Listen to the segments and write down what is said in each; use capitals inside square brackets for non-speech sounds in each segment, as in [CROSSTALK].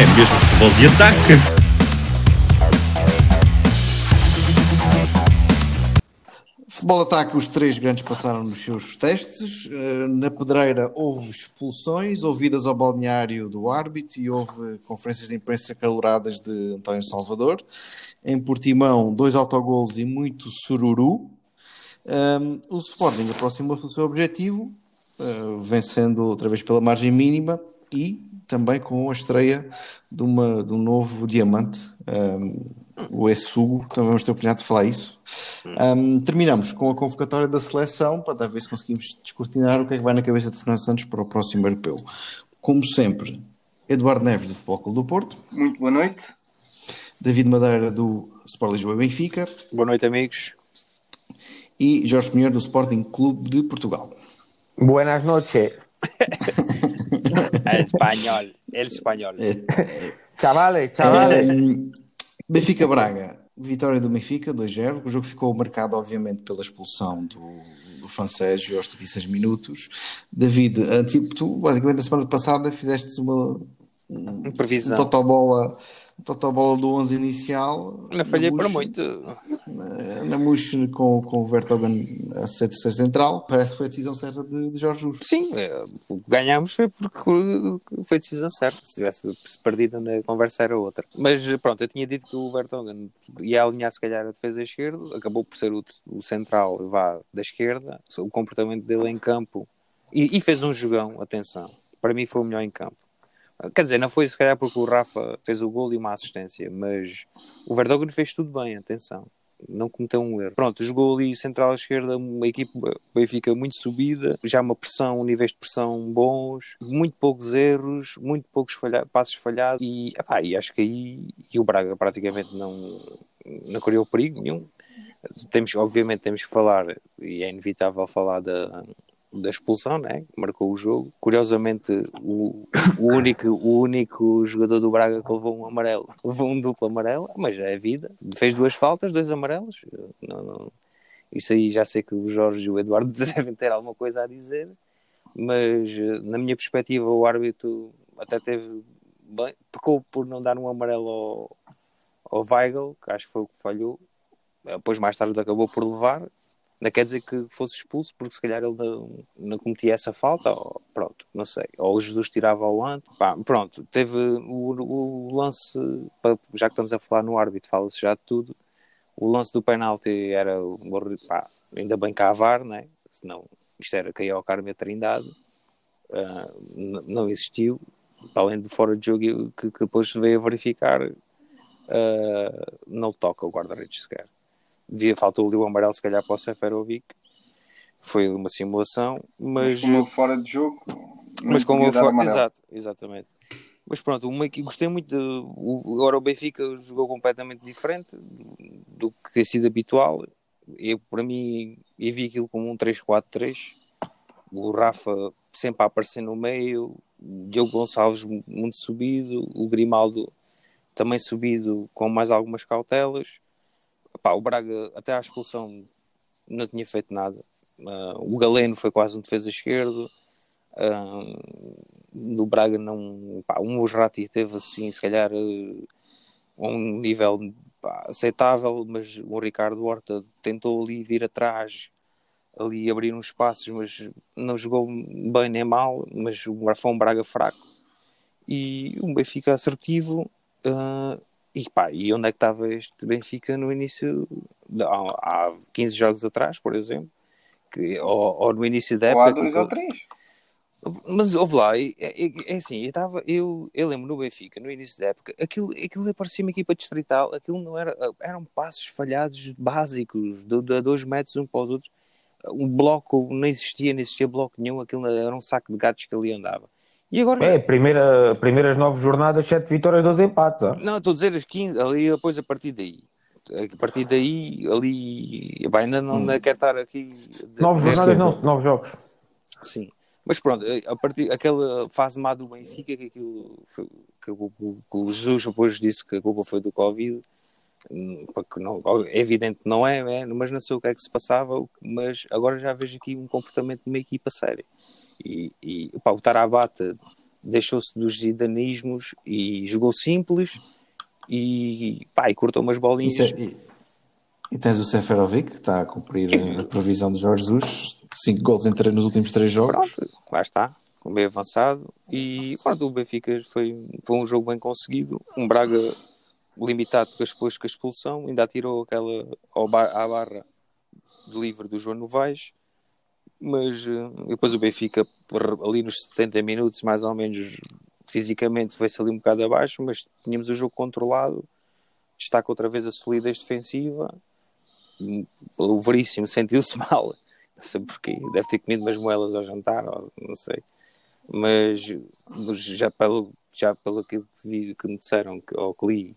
É mesmo futebol de ataque. Futebol Ataque, os três grandes passaram nos seus testes. Eh, Na pedreira houve expulsões, ouvidas ao balneário do árbitro e houve conferências de imprensa caloradas de António Salvador. Em Portimão, dois autogolos e muito sururu. Um, o Sporting aproximou-se do seu objetivo, uh, vencendo outra vez pela margem mínima e também com a estreia de, uma, de um novo diamante, um, o Essugo, também vamos ter a oportunidade de falar isso. Um, terminamos com a convocatória da seleção para ver se conseguimos descortinar o que é que vai na cabeça de Fernando Santos para o próximo europeu. Como sempre, Eduardo Neves do Futebol Clube do Porto, Muito boa noite. David Madeira do Sport Lisboa e Benfica Boa noite, amigos. e Jorge Pinheiro do Sporting Clube de Portugal. Buenas noches, [LAUGHS] [LAUGHS] El espanhol. El espanhol. chavales, chavales. Um, Benfica Braga, vitória do Benfica, 2-0. O jogo ficou marcado, obviamente, pela expulsão do, do francês aos 36 minutos. David, ah, tipo, tu, basicamente, na semana passada fizeste uma um, Previsão. um total bola, total bola do 11 inicial. Não falhei para muito. Na, Muxe com, com o Vertogen a ser terceiro central. Parece que foi a decisão certa de, de Jorge Justo. Sim, eh, o que ganhámos foi porque foi a decisão certa. Se tivesse perdido na conversa era outra. Mas pronto, eu tinha dito que o Vertonghen ia alinhar se calhar a defesa esquerda, acabou por ser o, o central vá, da esquerda, o comportamento dele em campo e, e fez um jogão, atenção. Para mim foi o melhor em campo. Quer dizer, não foi se calhar porque o Rafa fez o gol e uma assistência, mas o Vertonghen fez tudo bem, atenção. Não cometeu um erro. Pronto, jogou ali central esquerda, uma equipe Benfica muito subida, já uma pressão, níveis de pressão bons, muito poucos erros, muito poucos falha passos falhados e, epá, e acho que aí e o Braga praticamente não, não criou perigo nenhum. Temos, obviamente temos que falar, e é inevitável falar da, da expulsão, né? marcou o jogo. Curiosamente, o, o, único, o único jogador do Braga que levou um amarelo, [LAUGHS] levou um duplo amarelo, mas é vida. Fez duas faltas, dois amarelos. Não, não- Isso aí já sei que o Jorge e o Eduardo [LAUGHS] devem ter alguma coisa a dizer, mas na minha perspectiva, o árbitro até teve bem, pecou por não dar um amarelo ao, ao Weigl, que acho que foi o que falhou. Depois, mais tarde, acabou por levar. Não quer dizer que fosse expulso, porque se calhar ele não, não cometia essa falta, ou pronto, não sei. Ou o Jesus tirava ao. Pá, pronto, teve o, o lance, já que estamos a falar no árbitro, fala-se já de tudo. O lance do penalti era, pá, ainda bem que VAR, né? senão isto era cair ao Carme a Trindade. N- não existiu, além de fora de jogo que, que depois se veio a verificar, ah, não toca o guarda-redes sequer. Devia, faltou ali o amarelo, se calhar, para o Seferovic. Foi uma simulação, mas, Mas como fora de jogo. mas como podia dar for... amarelo. Exato, exatamente. Mas pronto, uma equipe, gostei muito. De, o, agora o Benfica jogou completamente diferente do que tem sido habitual. Eu, para mim, eu vi aquilo como um 3-4-3. O Rafa sempre a aparecer no meio, o Diogo Gonçalves muito subido, o Grimaldo também subido com mais algumas cautelas. Epá, o Braga, até à expulsão, não tinha feito nada. Ah, o Galeno foi quase um defesa esquerdo. Ah, no Braga não. Pá, o Musrati teve assim, se calhar, eh, um nível pá, aceitável, mas o Ricardo Horta tentou ali vir atrás, ali abrir uns espaços, mas não jogou bem nem mal, mas o- um Braga fraco. E um Benfica assertivo. ah, e, pá, e onde é que estava este Benfica no início, de- há, há 15 jogos atrás, por exemplo? Que, ou, ou no início da Ou há época. dois ou três. mas houve lá, é, é- é assim, eu, tava, eu, eu lembro no Benfica, no início da época, aquilo, aquilo parecia uma equipa distrital, aquilo não era, eram passos falhados básicos, de, de dois metros um para os outros. Um bloco não existia, não existia bloco nenhum, aquilo era um saco de gatos que ali andava. E agora? É, primeira, primeiras nove jornadas, sete vitórias, 12 empates. ó. Não, estou a dizer as 15, ali depois a partir daí. A partir daí, ali. Bem, ainda não ainda quero estar aqui. Nove jornadas, não, nove jogos. Sim. Mas pronto, a partir aquela fase má do Benfica, que aquilo foi, que, o, que o Jesus depois disse que a culpa foi do Covid, hum, porque não, é evidente que não é, é, mas não sei o que é que se passava, mas agora já vejo aqui um comportamento de uma equipa séria. E, e pá, o Tarabata deixou-se dos zidanismos e jogou simples e, pá, e cortou umas bolinhas. Isso é- e, e tens o Seferovic, que está a cumprir a previsão de Jorge Jesus. 5 gols em nos últimos 3 jogos. Pronto, lá está, bem avançado. E pronto, o Benfica foi, foi um jogo bem conseguido. Um Braga limitado depois com a expulsão, ainda atirou aquela ao bar- à barra de livre do João Novaes. Mas eh, depois o Benfica, ali nos 70 minutos, mais ou menos, fisicamente foi-se ali um bocado abaixo, mas tínhamos o jogo controlado. Destaca outra vez a solidez defensiva. O Veríssimo sentiu-se [LAUGHS] mal não sei porquê, deve ter comido umas moelas ao jantar, não sei. Mas, já pelo, já pelo que, vi, que me disseram, que, ou que li,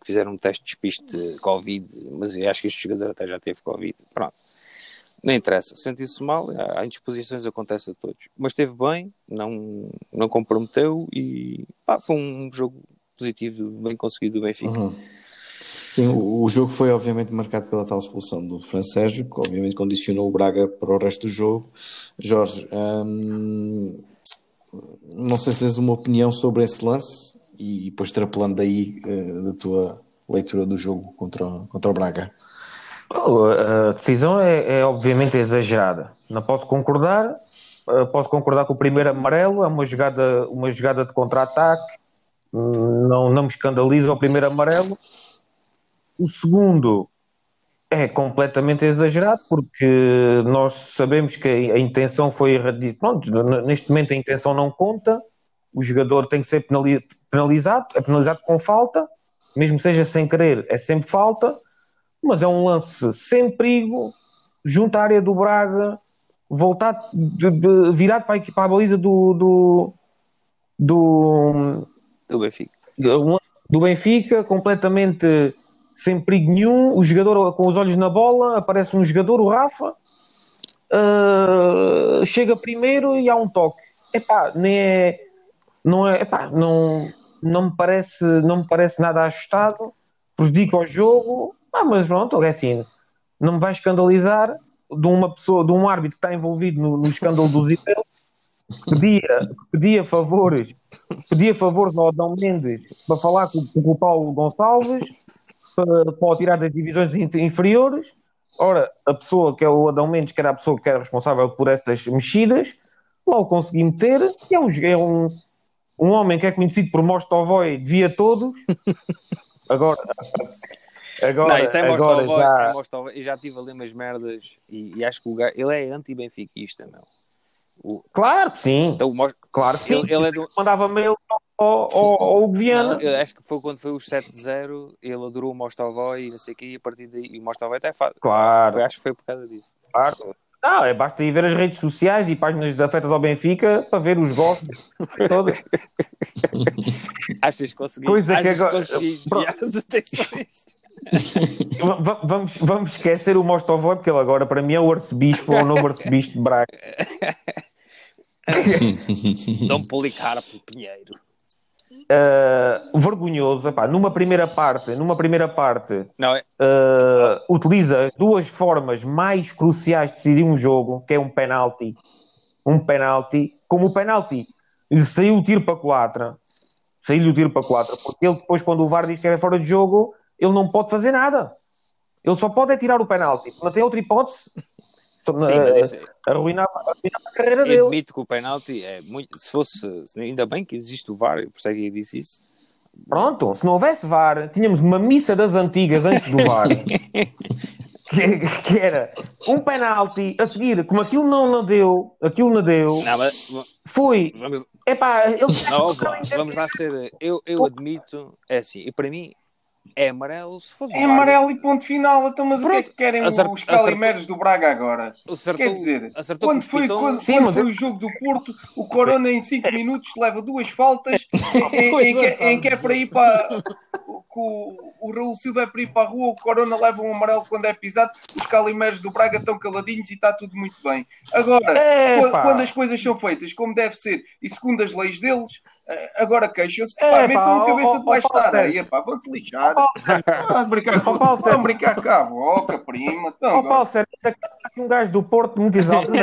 que fizeram um teste de despiste de Covid, mas eu acho que este jogador até já teve Covid. Pronto. Não interessa. Sentiu-se mal, há indisposições, acontece a todos. Mas esteve bem, não, não comprometeu e pá, foi um jogo positivo, bem conseguido do Benfica. Uhum. Sim, o, o jogo foi obviamente marcado pela tal expulsão do Fran Sérgio, que obviamente condicionou o Braga para o resto do jogo. Jorge, hum, não sei se tens uma opinião sobre esse lance e depois extrapolando daí eh, da tua leitura do jogo contra, contra o Braga. A decisão é, é obviamente exagerada. Não posso concordar. Uh, Posso concordar com o primeiro amarelo. É uma jogada, uma jogada de contra-ataque. Não, não me escandaliza o primeiro amarelo. O segundo é completamente exagerado porque nós sabemos que a intenção foi erradi- Pronto, n- neste momento a intenção não conta. O jogador tem que ser penali- penalizado. É penalizado com falta. Mesmo seja sem querer, é sempre falta mas é um lance sem perigo, junto à área do Braga, voltado, de- de- virado para a, equipa- para a baliza do, do, do, Do Benfica. do Benfica, completamente sem perigo nenhum. O jogador com os olhos na bola, aparece um jogador, o Rafa, ah, chega primeiro e há um toque. Epá, nem é, não é, epá, não, não me parece, não me parece nada ajustado, prejudica o jogo. Ah, mas pronto, é assim, não me vai escandalizar de uma pessoa, de um árbitro que está envolvido no, no escândalo do Zidane, pedia, pedia favores, pedia favores ao Adão Mendes para falar com, com o Paulo Gonçalves para, para o tirar das divisões in- inferiores. Ora, a pessoa que é o Adão Mendes, que era a pessoa que era responsável por essas mexidas, lá o consegui meter, é um, é um, um homem que é conhecido por Mostovoy, devia todos. Agora, agora, não, isso é agora já... é. Eu já tive ali umas merdas e, e acho que o gajo, ele é anti-benfiquista, meu. O, Claro que sim, então, o Mos- claro que sim. ele, ele é do, Mandava mail ao, ao, ao Viana. Não, eu acho que foi quando foi os 7-0, ele adorou o Mostovoy e não sei o quê, e a partir daí, o Mostovoy até faz. Claro, Foi, acho que foi por causa disso. claro. Não, é basta ir ver as redes sociais e páginas afetas ao Benfica para ver os gostos todos. [LAUGHS] Achas que consegui, Coisa que achas agora- consegui Pronto. desviar as atenções? Va- vamos, vamos esquecer o Mostovoy, porque ele agora para mim é o arcebispo, é o novo arcebispo de Braga. [LAUGHS] Dom Policarpo Pinheiro. Uh, vergonhoso, epá, numa primeira parte, numa primeira parte, Não, é, uh, utiliza as duas formas mais cruciais de decidir um jogo, que é um penalti, um penalti, como o penalti saiu o tiro para a culatra, saiu-lhe o tiro para a culatra, porque ele depois quando o VAR diz que é fora de jogo, ele não pode fazer nada. Ele só pode é tirar o penalti, não tem outra hipótese. sim, mas isso, arruinar, arruinar a carreira eu dele. admito que o penalti é muito. Se fosse. se- Ainda bem que existe o VAR, eu por isso é que eu disse isso. Pronto, se não houvesse VAR, tínhamos uma missa das antigas antes do VAR. [LAUGHS] que, que era um penalti a seguir, como aquilo não, não deu, aquilo não deu, Não, mas foi. vamos, Epá, ele não, vamos lá ser. Eu, eu admito, é assim, e para mim, é amarelo se fosse É amarelo e ponto final. Então, mas o que é que querem Acert- os calimeros do Braga agora? Acertou, Quer dizer, acertou quando foi, quando, Sim, quando mas foi o jogo do Porto, o Corona em 5 [LAUGHS] minutos leva duas faltas [LAUGHS] em, em que, em que é para ir para. O, o Raul Silva é para ir para a rua, o Corona leva um amarelo quando é pisado, os calimeros do Braga estão caladinhos e está tudo muito bem. Agora, É, quando, as coisas são feitas como deve ser e segundo as leis deles, agora queixam-se, É, pá, metam a cabeça debaixo da areia, pá, vão-se lixar. Vão brincar, Sérgio. vão brincar com a boca, prima. Então, Ó, Paulo Sérgio, está aqui um gajo do Porto muito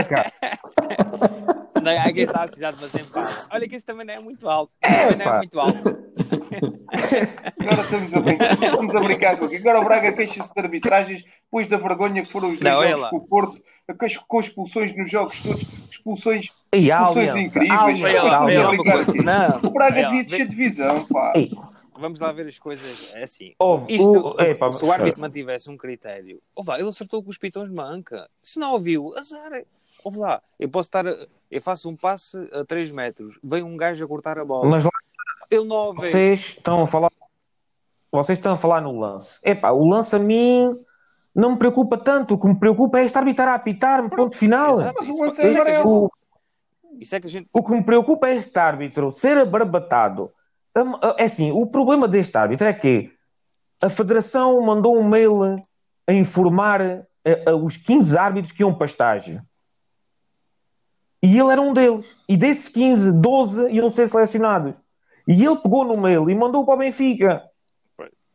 cara. [LAUGHS] Não, há quem está a precisar de fazer. Olha que isso também não é muito alto. Também não é muito alto. [LAUGHS] Agora estamos a brincar, estamos a brincar com aqui. Agora o Braga queixa-se de arbitragens, depois da vergonha que foram os dois Não, jogos com o Porto, com expulsões nos jogos todos, expulsões, E expulsões aliança, incríveis. a Olha lá, aliança, a olha lá uma aliança. coisa. Não, O Braga devia descer de divisão, pá. Ei, Vamos lá ver as coisas é assim. Houve, Isto, o- se o árbitro mantivesse um critério, ouve lá, ele acertou com os pitões de manca. Se não ouviu, azar. Ouve lá, eu posso estar, eu faço um passe a 3 metros, vem um gajo a cortar a bola. Mas lá Ele não ouve. vocês estão a falar. Vocês estão a falar no lance. Epá, o lance a mim não me preocupa tanto. O que me preocupa é este árbitro a apitar-me, ponto final. Exato, isso, isso é é a gente. O, é que a gente. o que me preocupa é este árbitro ser abarbatado. Hum, É assim, o problema deste árbitro é que a Federação mandou um mail a informar eh, a- os 15 árbitros que iam para estágio. E ele era um deles. E desses 15, 12 iam ser selecionados. E ele pegou no mail e mandou para o Benfica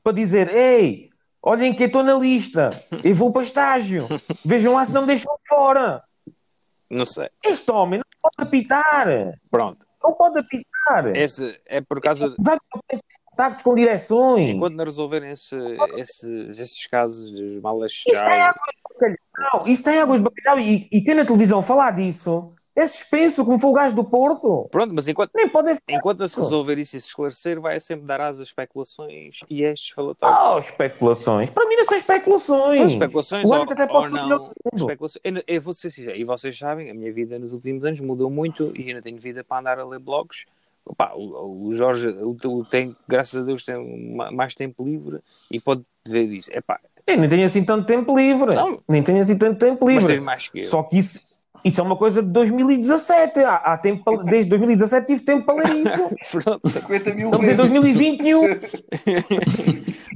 para dizer: Ei, olhem que eu estou na lista, eu vou para estágio. [LAUGHS] Vejam lá se não me deixam fora. Não sei. Este homem não pode apitar. Pronto. Não pode apitar. Esse é por causa. de- Vai contactos com direções. Enquanto não resolverem esse, esses, esses casos de mal Isso tem já. águas de bacalhau. Isso tem águas de bacalhau. E, e quem na televisão falar disso é suspenso, como foi o gajo do Porto. Pronto, mas enquanto, Nem enquanto não se resolver isso e se esclarecer, vai sempre dar asas a especulações e estes falatórios. Oh, especulações. Para mim não são especulações. Pois, especulações O ou, até ou pode fazer não. Especulações. Eu, eu vou ser sincero, e vocês sabem, a minha vida nos últimos anos mudou muito e ainda tenho vida para andar a ler blogs. Opa, o, o Jorge o, tem, graças a Deus, tem ma- mais tempo livre e pode ver isso. Epá, Eu nem tenho assim tanto tempo livre. Não. Nem tenho assim tanto tempo mas livre. tens mais que eu. Só que isso, isso é uma coisa de 2017. Há, há tempo para- desde 2017 tive tempo para ler isso. [LAUGHS] Pronto. 50 mil Estamos em vezes. 2021.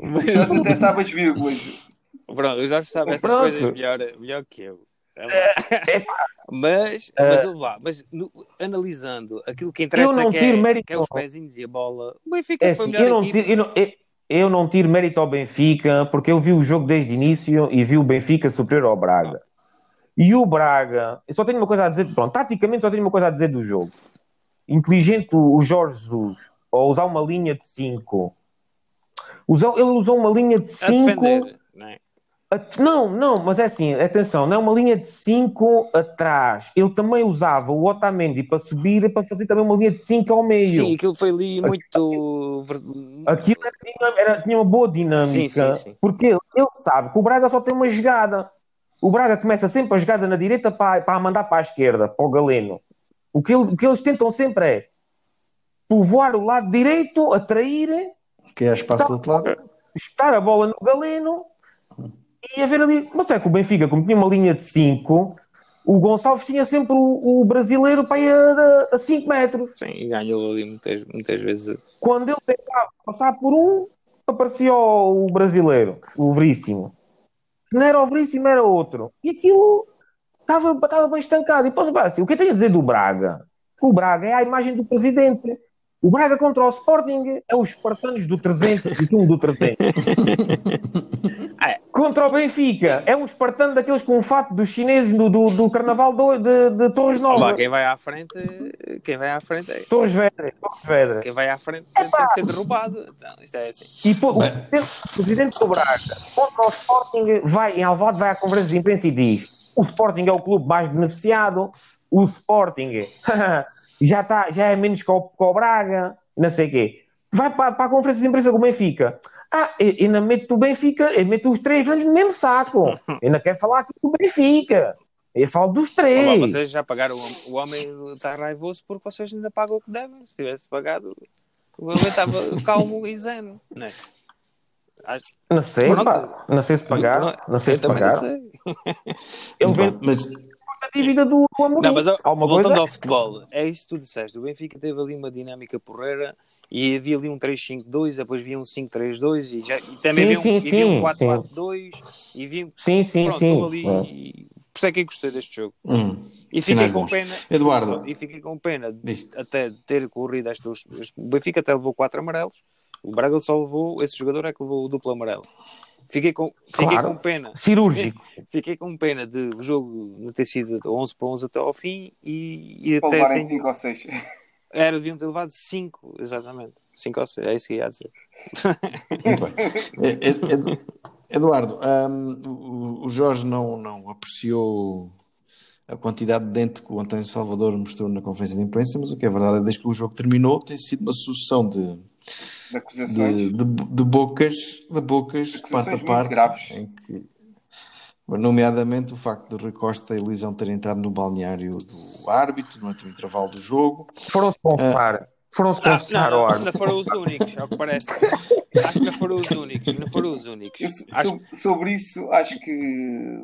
Mas, Já até sabe as vírgulas. pronto, o Jorge sabe essas Pronto. coisas melhor, melhor que eu. É, Mas, mas, ouve lá, mas no- analisando aquilo que interessa não que, tiro é, mérito que é os pezinhos e a bola, o Benfica É foi assim, melhor eu não, tiro, eu, não, eu- eu não tiro mérito ao Benfica, porque eu vi o jogo desde o início e vi o Benfica superior ao Braga. E o Braga, eu só tenho uma coisa a dizer, pronto, taticamente só tenho uma coisa a dizer do jogo. Inteligente o Jorge Jesus, ao usar uma linha de 5. Ele usou uma linha de a 5. defender, não? Não, mas é assim, atenção, não é uma linha de 5 atrás. Ele também usava o Otamendi para subir, para fazer também uma linha de 5 ao meio. Sim, aquilo foi ali muito. ver- Aquilo era era- tinha uma boa dinâmica, Sim, sim, sim. porque ele sabe que o Braga só tem uma jogada. O Braga começa sempre a jogada na direita para, para mandar para a esquerda, para o Galeno. O que, ele- o que eles tentam sempre é povoar o lado direito, atrair, Que é espaço do outro lado. espetar a bola no Galeno e haver ali. Mas é que o Benfica, como tinha uma linha de 5, o Gonçalves tinha sempre o, o brasileiro para ir a 5 metros. Sim, e ganhou ali muitas, muitas vezes. quando ele tentava passar por um, aparecia o brasileiro, o Veríssimo. Não era o Veríssimo, era outro. E aquilo estava, estava bem estancado. E depois, pá, assim, o que eu tenho a dizer do Braga? O Braga é a imagem do presidente. O Braga contra o Sporting é os espartanos do 300 e um do 300. [LAUGHS] Contra o Benfica é um espartano daqueles com o fato dos chineses do, do, do carnaval do- de, de Torres Olá, Novas. quem vai à frente, quem vai à frente é. Torres Vedras. Torres Vedras. Quem vai à frente tem, tem que ser derrubado. Então, isto é assim. E pô, o presidente, o presidente do Braga contra o Sporting vai em Alvalade vai à conferência de imprensa e diz o Sporting é o clube mais beneficiado o Sporting [LAUGHS] já, tá, já é menos que o, que o Braga não sei o quê vai para, para a conferência de imprensa com o Benfica ah, e- ainda mete o Benfica eu meto os três grandes no mesmo saco Eu [LAUGHS] ainda quero falar aqui do Benfica eu falo dos Olá, três vocês já pagaram. O, o homem está raivoso porque vocês ainda pagam o que devem. Se tivesse pagado, o homem estava calmo e zen. Não é? Acho- Não sei, Pronto. pá. Não sei se pagaram. Não sei Eu se também não pagaram. sei. Ele vende Mas a dívida do, do Amorim. Não, mas ó, Alguma voltando coisa? ao futebol, é isso que tu disseste. O Benfica teve ali uma dinâmica porreira e havia ali um 3-5-2, depois havia um 5-3-2 e, já, e também Sim, havia um, sim, e havia um sim, 4-4-2 e Sim, sim, pronto, sim. ali. Por isso é que eu gostei deste jogo. hum, E fiquei com bons. pena. Eduardo. E fiquei com pena de- até de ter corrido estes. este- O Benfica até levou 4 amarelos. O Braga só levou. Esse jogador é que levou o duplo amarelo. Fiquei com, fiquei Claro. com pena. Cirúrgico. [LAUGHS] Fiquei com pena de o jogo não ter sido de 11 para 11 até ao fim e, e Para até levarem tem- 5 ou 6. [LAUGHS] era deviam ter levado 5, exatamente. 5 ou 6, é isso que ia dizer. Muito bem. [LAUGHS] Ed- Ed- Eduardo, o- o Jorge não, não apreciou a quantidade de dente que o António Salvador mostrou na conferência de imprensa, mas o que é verdade é que desde que o jogo terminou tem sido uma sucessão de, De acusações. de, de, de bocas, de bocas, de parte a parte, graves. em que, nomeadamente o facto de Rui Costa e Lisão terem entrado no balneário do árbitro durante o intervalo do jogo. Foram-se confessar. Foram-se Não, confessar não, ao árbitro. não foram os únicos, ao que parece. [LAUGHS] Acho que não foram os únicos, não foram os únicos. Eu, Acho so- sobre isso, acho que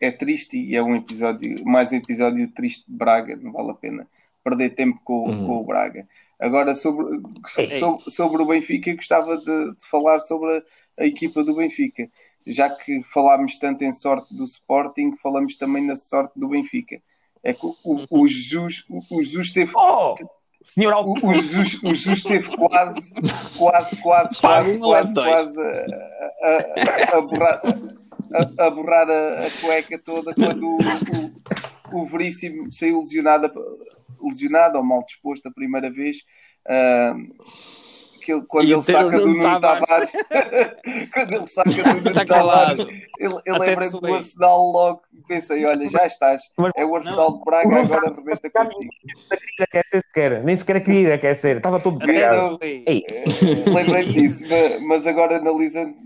é triste e é um episódio, mais um episódio triste de Braga, não vale a pena perder tempo com, Uhum. com o Braga. Agora, sobre, sobre, sobre o Benfica, gostava de, de falar sobre a, a equipa do Benfica. Já que falámos tanto em sorte do Sporting, falamos também na sorte do Benfica. É que o, o, o Jesus, o, o Jesus teve Oh! Senhor Alto. o Jesus, o Jesus esteve quase, quase, quase, quase, quase, quase a, a, a, borrar, a, borrar a cueca toda quando o, o, o Veríssimo saiu lesionado, lesionado ou mal disposto a primeira vez. ah, que ele- quando ele Nuno Nuno Tavares. Tavares, [LAUGHS] quando ele saca do Nuno Está Tavares, ele, lembrei-me se do. Arsenal logo e pensei: olha, já estás, Mas- é o Arsenal de Braga, agora rebenta contigo. queria aquecer sequer. Nem sequer queria aquecer. Estava todo foi. Ei, Lembrei-me disso, ma- mas agora analisando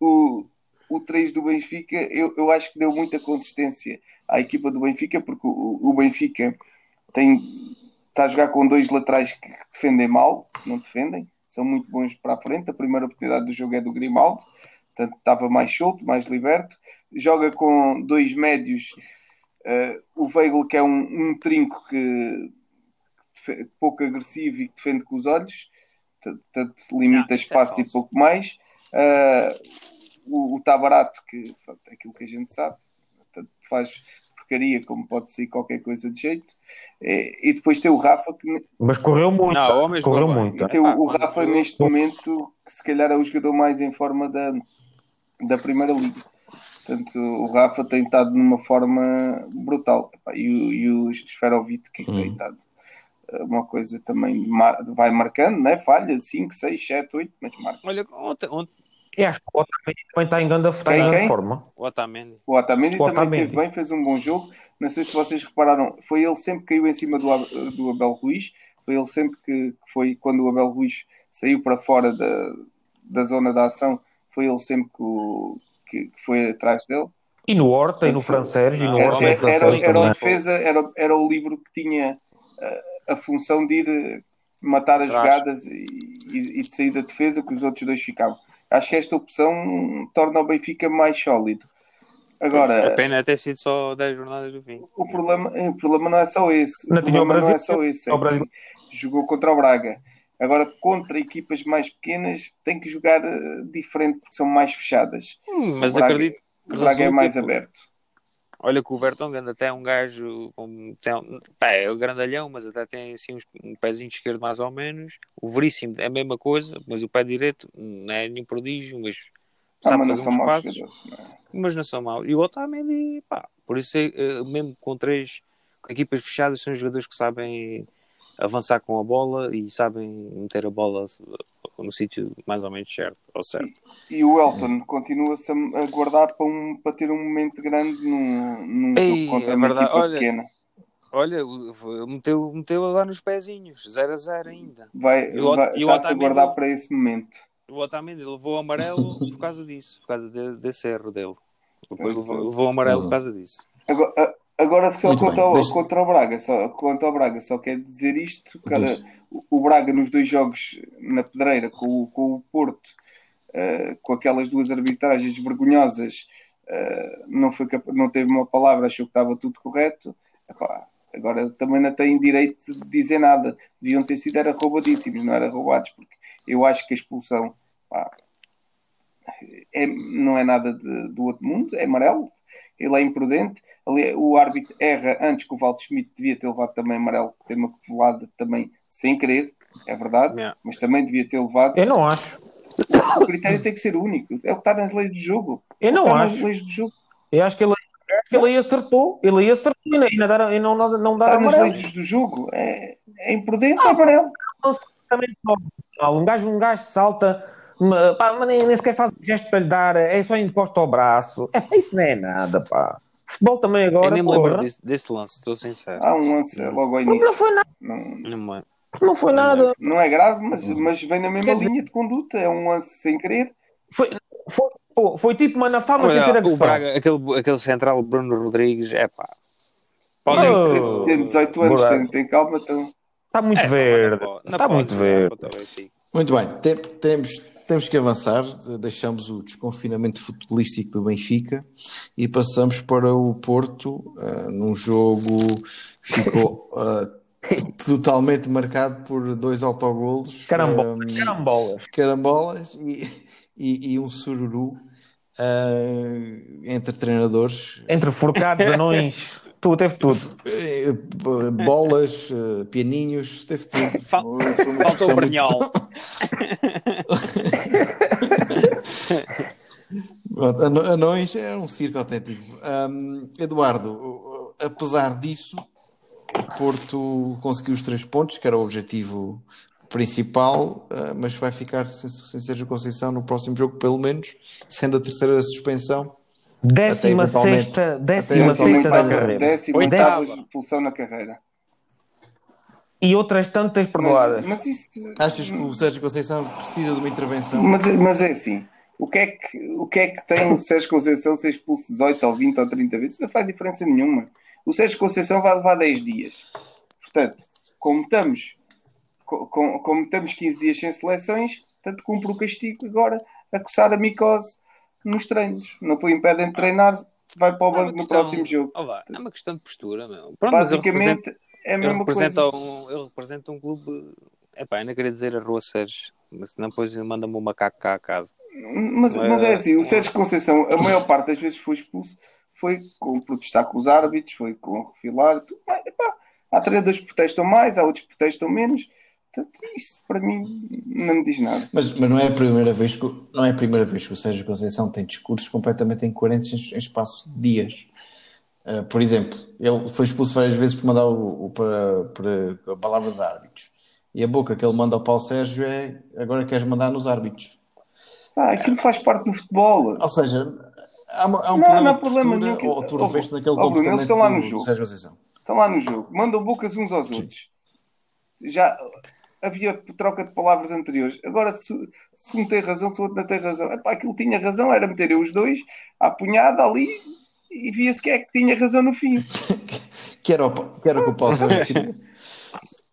o, o 3 do Benfica, eu, eu acho que deu muita consistência à equipa do Benfica, porque o, o Benfica tem, está a jogar com dois laterais que defendem mal, que não defendem, são muito bons para a frente. A primeira oportunidade do jogo é do Grimaldo, portanto estava mais solto, mais liberto. Joga com dois médios, eh, o Weigl, que é um, um trinco que defe- pouco agressivo e que defende com os olhos, portanto limita Não, isso é espaço e falso. pouco mais. Ah, o, o Tabarato, que pronto, é aquilo que a gente sabe, portanto, faz porcaria como pode ser qualquer coisa de jeito. Eh, E depois tem o Rafa, que mas correu muito. Não, o homem correu jogou bem. muito. tem o, o quando Rafa neste momento, que se calhar é o jogador mais em forma da, da Primeira Liga. Portanto, o Rafa tem estado numa forma brutal. E o, e o que tem Uhum. estado eh, uma coisa também mar- vai marcando, né? falha 5, 6, 7, 8, mas marca. Olha, ontem, ontem E acho que o Otamendi também está em grande, está em grande quem? forma. o Otamendi. O Otamendi O também Otamendi. esteve bem, fez um bom jogo. Não sei se vocês repararam, foi ele sempre que caiu em cima do, do Abel Ruiz. Foi ele sempre que que foi quando o Abel Ruiz saiu para fora da, da zona da ação, foi ele sempre que, o- que- que foi atrás dele. E no Horta, e no francês, e no Não, Era, Horta, e no era, era, era o defesa, era, era o livro que tinha eh, a função de ir eh, matar as Atrás. jogadas e, e- e de sair da defesa que os outros dois ficavam. Acho que esta opção torna o Benfica mais sólido. Agora, A pena é ter sido só 10 jornadas do fim. o problema, o problema não é só esse. Não o tinha o problema não é Brasil, só esse. é o Brasil. que Jogou contra o Braga. Agora, contra equipas mais pequenas, tem que jogar eh, diferente porque são mais fechadas. Hum, mas Braga- acredito O Braga é mais aberto. Olha que o Vertonghen até é um gajo com, tem, pá, é o grandalhão, mas até tem assim uns, um pezinho esquerdo mais ou menos. O Veríssimo é a mesma coisa, mas o pé direito não é nenhum prodígio, mas Ah, sabe mas fazer uns passos, jogadores. não é? mas não são maus. E o Otamendi, pá, por isso é, eh, mesmo com três com equipas fechadas, são jogadores que sabem avançar com a bola e sabem meter a bola no sítio mais ou menos certo, ou certo. E o Elton continua-se a guardar para, um, para ter um momento grande num, num Ei, jogo contra é uma verdade. equipa Olha, pequena. Olha, meteu, meteu lá nos pezinhos, 0 a 0 ainda. Vai, E o vai, e o está-se a guardar para esse momento. O Otamendi levou o amarelo por causa disso, por causa de- desse erro dele. Depois levou, levou o amarelo por causa disso. Agora, agora só Muito contra, bem, o, deixa- contra o Braga, só contra o Braga, só quer dizer isto, cara, o- Braga nos dois jogos na pedreira com, o- com o Porto uh, com aquelas duas arbitragens vergonhosas, uh, não, foi não teve uma palavra, achou que estava tudo correto. Epá, agora também não têm direito de dizer nada. Deviam ter sido era roubadíssimos, não era roubados, porque eu acho que a expulsão pá, é, não é nada de, do outro mundo, é amarelo, ele é imprudente. Ali, o árbitro erra antes que o Walter Schmidt devia ter levado também amarelo, ter uma cotovelada também sem querer, é verdade, yeah. mas também devia ter levado. Eu não acho. O critério tem que ser único, é o que está nas leis do jogo. Eu não acho. Nas leis do jogo. Eu acho que ele, acho que ele aí acertou, ele aí acertou e não, e não, dar, e não, não, não dar está amarelo. nas leis do jogo, é, é imprudente ah, amarelo. Um gajo, um gajo salta Pá, mas nem, nem sequer faz um gesto para lhe dar, é só encosta ao braço. É, isso não é nada, pá. Futebol também agora. Eu nem me lembro desse, desse, lance, estou sincero. Há um lance logo ao início. Não foi nada. Não, não, não foi nada. Não é grave, mas, mas vem na mesma linha de conduta. É um lance sem querer. Foi, foi, foi tipo Manafá, mas sem ser agressão. Braga, aquele, aquele central Bruno Rodrigues, é pá. Podem oh, tem 18 anos, tem, tem calma. Então... Está muito é, verde. Está muito verde. Muito bem, tem, temos temos que avançar, deixamos o desconfinamento futebolístico do Benfica e passamos para o Porto, uh, num jogo que ficou uh, [LAUGHS] totalmente marcado por dois autogolos. Carambolas. Um, carambolas. Carambolas e, e, e um sururu uh, entre treinadores. Entre forcados, [LAUGHS] anões. tudo, teve tudo. Bolas, pianinhos, teve tudo. Faltou o Brunhol. [LAUGHS] Anões é um circo autêntico. Um, Eduardo, apesar disso, Porto conseguiu os três pontos, que era o objetivo principal, uh, mas vai ficar sem, sem Sérgio Conceição no próximo jogo, pelo menos, sendo a terceira suspensão. Décima sexta, décima sexta da carreira. Décima oitava expulsão na carreira. E outras tantas perdoadas. Mas, mas isso... Achas que o Sérgio Conceição precisa de uma intervenção? Mas, mas é assim, o que é, que, o que é que tem o Sérgio Conceição ser expulso 18 ou 20 ou 30 vezes? Não faz diferença nenhuma. O Sérgio Conceição vai levar 10 dias. Portanto, como estamos, como, como estamos 15 dias sem seleções, tanto cumpre o castigo agora a coçar a micose nos treinos. Não o impedem de treinar, vai para o banco é no próximo jogo. Olá, é uma questão de postura, meu. Pronto, Basicamente é a mesma coisa. Um, ele representa um clube. É pá, ainda queria dizer a Rua Sérgio, mas senão depois manda-me o macaco cá a casa. Mas, mas... mas é assim, o Sérgio Conceição, a maior parte das vezes foi expulso, foi com protestar com os árbitros, foi com refilar. Tudo. Epá, há treinadores que protestam mais, há outros que protestam menos. Portanto, isso para mim não me diz nada. Mas, mas não, é a primeira vez que, não é a primeira vez que o Sérgio Conceição tem discursos completamente incoerentes em, em espaço de dias. Uh, por exemplo, ele foi expulso várias vezes por mandar o, o para, para palavras árbitros. E a boca que ele manda ao Paulo Sérgio é agora queres mandar nos árbitros. Ah, aquilo faz parte do futebol. Ou seja, há, há um não, problema não há problema nenhum. Que... Ou tu reveste naquele oh, comportamento eles estão lá no jogo. Estão lá no jogo. Mandam bocas uns aos Sim. outros. Já havia troca de palavras anteriores. Agora, se, se um tem razão, se o outro não tem razão. Epá, aquilo tinha razão, era meter os dois à punhada ali e via-se que é que tinha razão no fim. [LAUGHS] que, era o, que era o que o Paulo [LAUGHS] queria.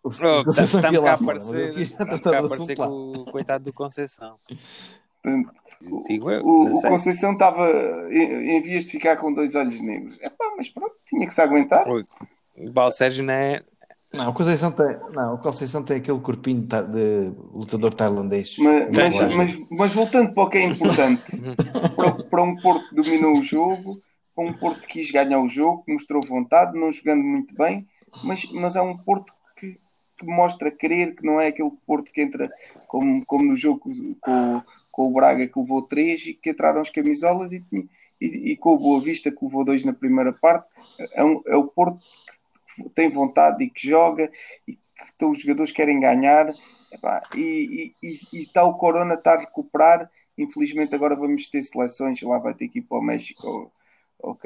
O Conceição está lá a aparecer, está [LAUGHS] a aparecer com o coitado do Conceição. Digo eu, o, o Conceição estava em, em, vias de ficar com dois olhos negros. Epá, mas pronto, tinha que se aguentar. O Sérgio não é. Não, o Conceição tem, não, o Conceição tem aquele corpinho de, de lutador tailandês. Mas, mas, mas, mas, voltando para o que é importante, [LAUGHS] para, para um Porto que dominou o jogo, para um Porto que quis ganhar o jogo, que mostrou vontade, não jogando muito bem, mas, mas é um Porto que, mostra querer, que não é aquele Porto que entra como, como no jogo com, com o Braga que levou três e que entraram as camisolas e, e, e com o Boa Vista que levou dois na primeira parte. É, um, é o Porto que tem vontade e que joga e que então, os jogadores querem ganhar e, e, está o Corona está a recuperar. Infelizmente agora vamos ter seleções, lá vai ter que ir para o México ou, ou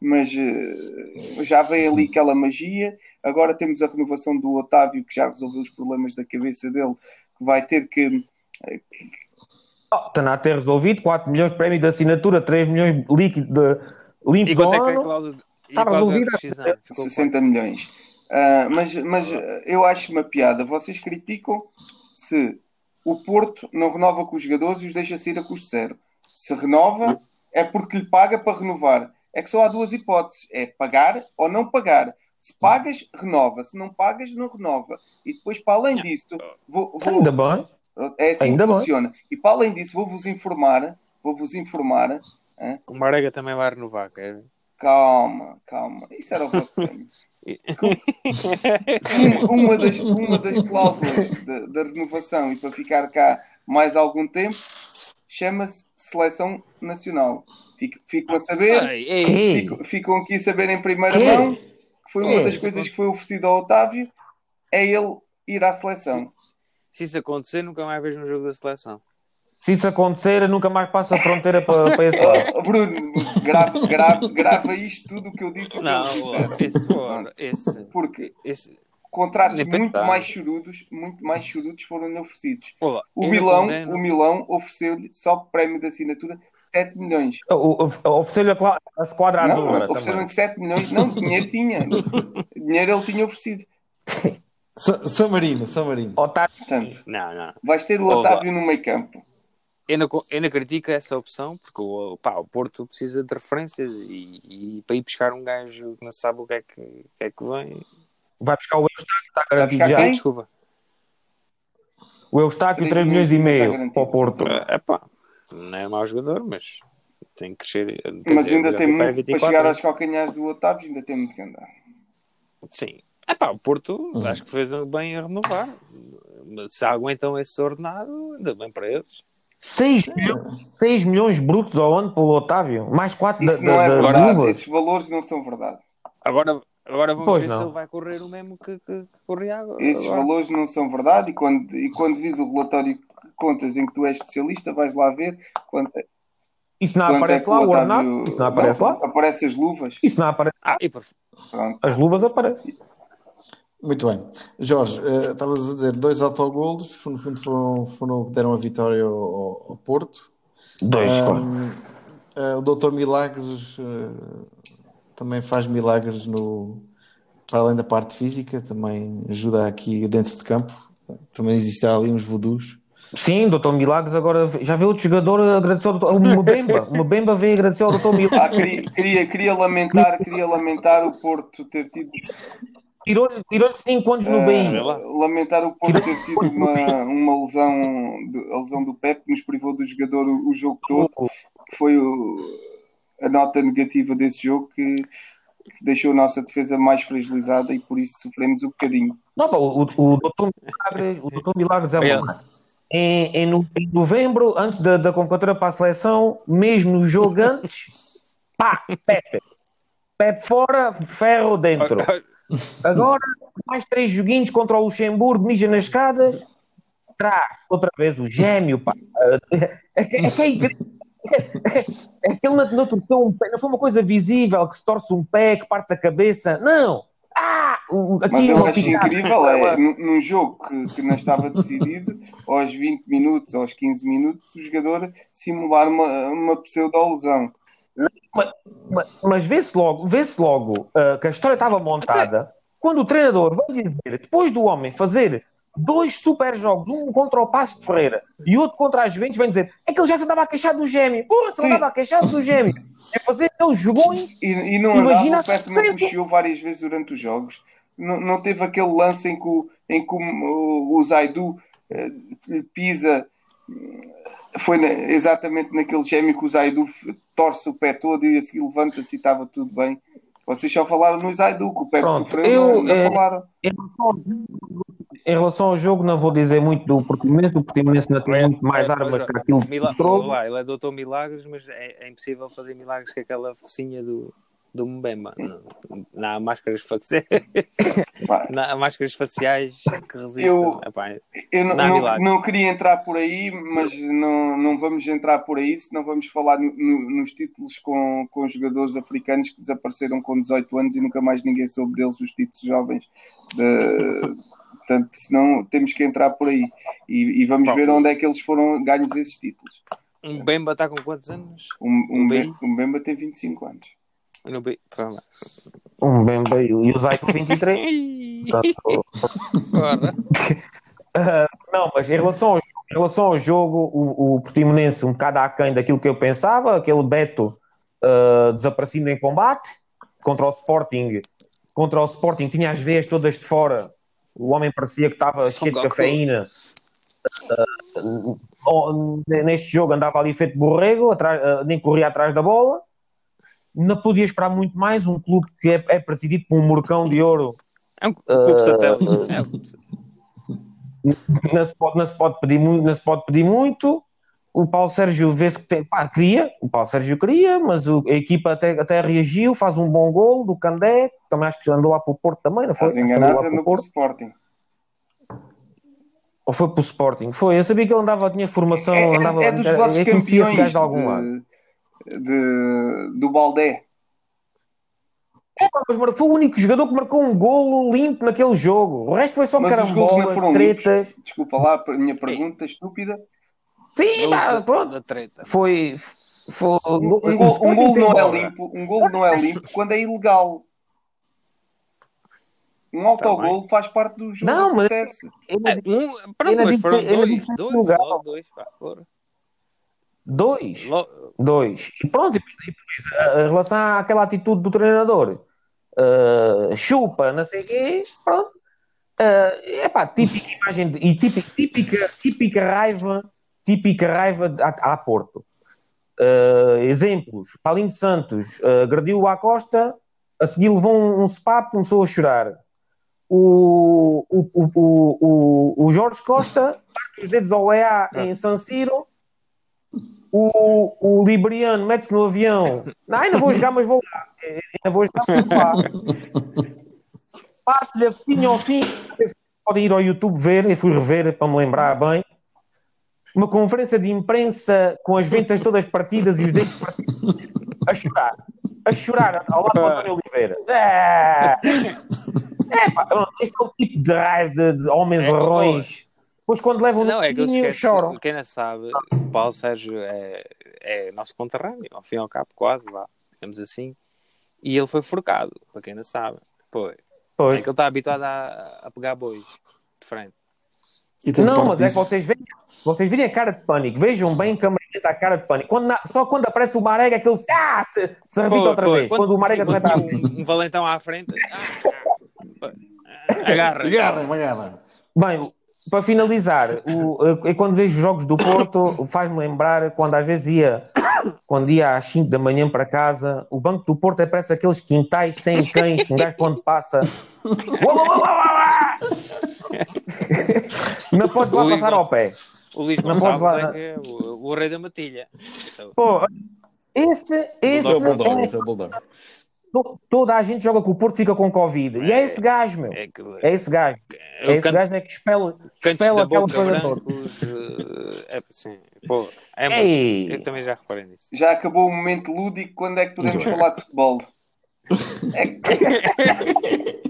mas uh, já vem ali aquela magia. Agora temos a renovação do Otávio, que já resolveu os problemas da cabeça dele, que vai ter que. Eh, oh, está a ter resolvido 4 milhões de prémio de assinatura, 3 milhões líquido de limpo e quanto é que é a cláusula? Está resolvido. 60 milhões. Uh, mas, mas eu acho uma piada. Vocês criticam se o Porto não renova com os jogadores e os deixa sair a custo zero. Se renova, é porque lhe paga para renovar. É que só há duas hipóteses: é pagar ou não pagar. Se pagas, renova. Se não pagas, não renova. E depois, para além disso, vou, vou- Ainda bem. é assim Ainda que bem. funciona. E para além disso, vou-vos informar, vou-vos informar, O Marega também vai renovar, quer ver? calma, calma, isso era o vosso [LAUGHS] sonho. [LAUGHS] Uma, uma das, uma das cláusulas da, da renovação e para ficar cá mais algum tempo chama-se seleção nacional. Fico, ficam a saber, fico- ficam aqui a saber em primeira Ei. mão foi uma Ei. das coisas que foi oferecido ao Otávio é ele ir à seleção. Se isso acontecer, nunca mais vejo um jogo da seleção. se isso acontecer, eu nunca mais passo a fronteira para, [LAUGHS] para esse lado. Oh, Bruno, grava, grava, grava isto tudo o que eu disse. que Não, disseram. esse fora, esse, Porque esse. contratos muito mais chorudos, muito mais chorudos foram-lhe oferecidos. Olá, O Milão, o Milão ofereceu-lhe só prémio de assinatura 7 milhões. O- o- Ofereceu-lhe a, esquadra azul. Não, né, ofereceram-lhe também. 7 milhões. Não, dinheiro tinha. [LAUGHS] dinheiro ele tinha oferecido. Sa- São Marino, São Marino. Otário. Portanto, Não, não. vais ter o. Otávio no meio campo. Eu não, co- eu não critico essa opção, porque o, pá, o Porto precisa de referências e, e para ir buscar um gajo que não sabe o que é que, que, é que vem. Vai buscar o Eustáquio, está garantido já. quem? Desculpa. O Eustáquio, 3 Três milhões e milhões meio garantido. para o Porto. É pá, não é mau jogador, mas tem que crescer. Mas dizer, ainda tem muito 24 para chegar anos. aos calcanhares do Otávio, ainda tem muito que andar. Sim. É pá, o Porto acho que fez bem a renovar. Se aguentam esse ordenado, ainda bem para eles. 6 milhões, 6 milhões brutos ao ano para o Otávio. Mais 4 da, não é da, da verdade. luvas. Esses valores não são verdade. Agora, agora vamos Pois ver não. se ele vai correr o mesmo que, que, que corria agora. Esses valores não são verdade e quando, e quando vis o relatório contas em que tu és especialista, vais lá ver quanto, Isso não quanto aparece que lá, o ordenado? Isso não aparece lá? Aparece as luvas. Isso não aparece. Ah, e por... Pronto. As luvas aparecem. Muito bem. Jorge, eh, estavas a dizer dois autogolos, que no fundo foram, foram que deram a vitória ao, ao- Porto. Dois, claro. Ahm, eh, o Doutor Milagres eh, também faz milagres no, para além da parte física, também ajuda aqui dentro de campo. Também existirá ali uns voodoos. Sim, Doutor Milagres agora já vê outro jogador agradecer ao Doutor. O Mbemba. O [LAUGHS] Mbemba veio agradecer ao Doutor Milagres. Ah, queria, queria, queria lamentar, queria lamentar o Porto ter tido Tirou-lhe tirou 5 anos no eh, BI. lamentar o Porto ter tido uma, uma lesão, a lesão do Pep que nos privou do jogador o, o jogo todo, que foi o- a nota negativa desse jogo que, que deixou a nossa defesa mais fragilizada e por isso sofremos um bocadinho. Não, pá, o, o, o Doutor Milagres, o Doutor Milagres é Olha. Em, em, no- em novembro, antes da, da convocatória para a seleção, mesmo no jogo antes, [LAUGHS] pá, Pepe. Pepe fora, ferro dentro. Agora, mais três joguinhos contra o Luxemburgo, mija nas escadas, traz outra vez o gêmeo, pá. É que é, é incrível. É que ele não, não torceu um pé, não foi uma coisa visível que se torce um pé, que parte da cabeça. Não! Ah! O, Mas eu acho incrível é, num, jogo que, que não estava decidido, aos 20 minutos, aos 15 minutos, o jogador simular uma, uma pseudo-lesão. Mas, mas vê-se logo, vê-se logo ah, que a história estava montada quando o treinador vai dizer, depois do homem fazer dois super jogos, um contra o Passo de Ferreira e outro contra a Juventus, vem dizer é que ele já se andava a queixar do gêmeo. Porra, se andava a queixar do gêmeo. É fazer aqueles jogões. E, e não Imagina andava, o não puxou várias vezes durante os jogos. Não, não teve aquele lance em que o, em que o, o, Zaidu eh, lhe pisa. Foi na- exatamente naquele gêmeo que o Zaidu torce o pé todo e a seguir levanta-se e estava tudo bem. Vocês só falaram no Zaidu, que o Pronto, sofreu, eu, não, não eh, falaram. Em relação ao jogo, não vou dizer muito do Portimonense. O Portimonense ainda tem muito mais Mas, armas que aquilo que mostrou. lá, ele é doutor Milagres, mas é, é impossível fazer milagres com aquela focinha do, do Mbemba. Não, não há máscaras faciais, não há máscaras faciais que resistam. Eu- Epá, Eu não, Não há não- milagres. não queria entrar por aí, mas não, não vamos entrar por aí, senão vamos falar no- no- nos títulos com, com jogadores africanos que desapareceram com 18 anos e nunca mais ninguém soube deles, os títulos jovens. De, portanto, senão temos que entrar por aí e, e vamos Bom, ver onde é que eles foram ganhos esses títulos. um Mbemba está com quantos anos? Um, um, Um Be- BI? um Bemba tem 25 anos. No B- pá, lá. Um bem bem. E o Zaico 23. Portanto, [LAUGHS] Ora. [LAUGHS] Ah, não, mas em relação ao jogo, em relação ao jogo, o, o Portimonense um bocado aquém daquilo que eu pensava, aquele Beto uh, desaparecido em combate contra o Sporting, contra o Sporting tinha as veias todas de fora, o homem parecia que estava cheio de cafeína. Uh, neste jogo andava ali feito borrego, atrás, uh, nem corria atrás da bola. Não podia esperar muito mais. Um clube que é, é presidido por um morcão de ouro É um clube Uh, satélite. uh, É um clube [LAUGHS] satélite. não se pode, não se pode pedir não se pode pedir muito. O Paulo Sérgio vê-se que tem, pá, queria, o Paulo Sérgio queria, mas o- a equipa até, até reagiu, faz um bom gol do Candé, também acho que andou lá para o Porto também, não foi? Estás andou enganado lá para no o Porto, Sporting. ou foi para o Sporting? Foi, eu sabia que ele andava, tinha formação, É, andava, é, é dos eu vossos esse campeões de algum lado. de, do Baldé. É, mas foi o único jogador que marcou um golo limpo naquele jogo. O resto foi só Mas carambolas, tretas. limpos. Desculpa lá a minha pergunta estúpida. Sim, pá, pronto. da treta. Foi. foi Um, um gol, um gol não é limpo, um gol não é limpo quando é ilegal. Um autogol faz parte do jogo Não, mas- acontece. Não É, digo- um, pronto, foram ainda digo dois. Dois, dois. Pá, foram. Dois. E pronto, e depois, e a relação àquela atitude do treinador, uh, chupa, não sei o quê, pronto. É pá, típica imagem de- e típica, típica, típica raiva, típica raiva de- à, à Porto. Uh, exemplos: Paulinho Santos uh, agrediu o Acosta, a seguir levou um, um spap, começou a chorar. O, o, o, o, o, Jorge Costa parte os dedos ao EA em San Siro. O, o Liberiano mete-se no avião. Não, ainda vou jogar, mas vou lá. Ainda vou jogar, mas vou lá. Parte-lhe a fim ao fim. Podem ir ao YouTube ver, eu fui rever para me lembrar bem. Uma conferência de imprensa com as ventas todas partidas e os dentes partidos. A chorar. A chorar ao lado do António Oliveira. Ah! É, pá, este é o tipo de raiva de, de homens É, arrões. Depois, quando levam Não, no é que esqueço, choram. quem não sabe, o Paulo Sérgio é, é nosso conterrâneo, ao fim e ao cabo, quase, vá, digamos assim. E ele foi forcado, para quem não sabe. É Pois. que ele está habituado a, a pegar bois de frente. E tem Não, mas é que disso. vocês veem, vocês veem a cara de pânico. Vejam bem câmera lenta a cara de pânico. Quando na- só quando aparece o Marega é que ele se, ah, se, se repite outra pô, vez. Quando, o Marega também está à frente. um, um valentão à frente, ah, ah, agarra. Agarra, agarra. Bem, para finalizar, o, eu, quando vejo os jogos do Porto, faz-me lembrar quando às vezes ia, quando ia às 5 da manhã para casa, o banco do Porto é parece aqueles quintais que têm cães, que um gajo quando passa. Uau, uau, uau, uau, uau! Não podes lá [LAUGHS] passar ao pé. O Luís Não Gonçalves podes lá- é, que é o, o rei da matilha. Então, Pô, este, Esse este é o Bulldog, é- é o Bulldog. to- toda a gente joga com o Porto fica com Covid. E é esse gajo, meu. É, que, É esse gajo. É esse canto- gajo né, que espela, que aquela coisa toda. eh, é, sim, pô, é eu também já reparei nisso. Já acabou o momento lúdico, quando é que podemos falar de futebol? [LAUGHS] É, [LAUGHS]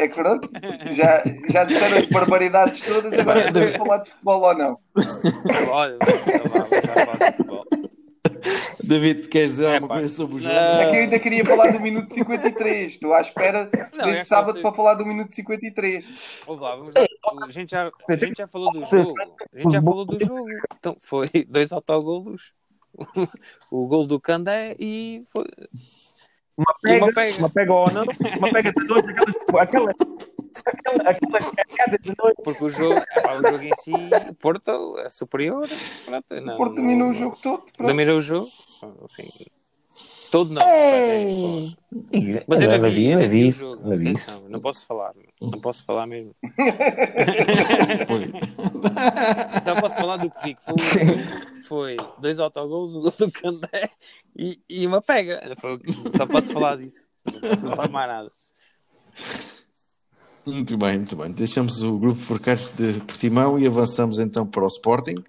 é que pronto, já, já disseram as barbaridades todas, agora [LAUGHS] podemos falar de futebol ou não? Olha, vamos lá, vamos lá falar de futebol. David, queres dizer É, alguma coisa sobre o jogo? Não. É que eu ainda queria falar do minuto 53. Estou à espera Não, deste é sábado ser- para falar do minuto 53. Vamos lá, vamos lá. A gente já, a gente já falou do jogo. A gente já falou do jogo. Então, foi [LAUGHS] dois autogolos. O gol do Candé e foi. Uma pega, uma pega. uma não, uma pega de noite, aquelas, aquela, aquela, aquelas cascadas de noite. Porque o jogo, o jogo em si, o Porto é superior. Pronto, não, O Porto não- dominou o jogo todo. pronto. Dominou o jogo. Assim, todo não. Ei! Mas eu não vi, eu não vi não vi. Não posso falar. Não posso falar mesmo. [LAUGHS] Só posso falar do que vi. que Foi, [LAUGHS] foi dois autogols, o gol do Candé e, e uma pega. Foi só posso falar disso. Não posso falar mais nada. Muito bem, muito bem. Deixamos o grupo Forcados de Portimão e avançamos então para o Sporting,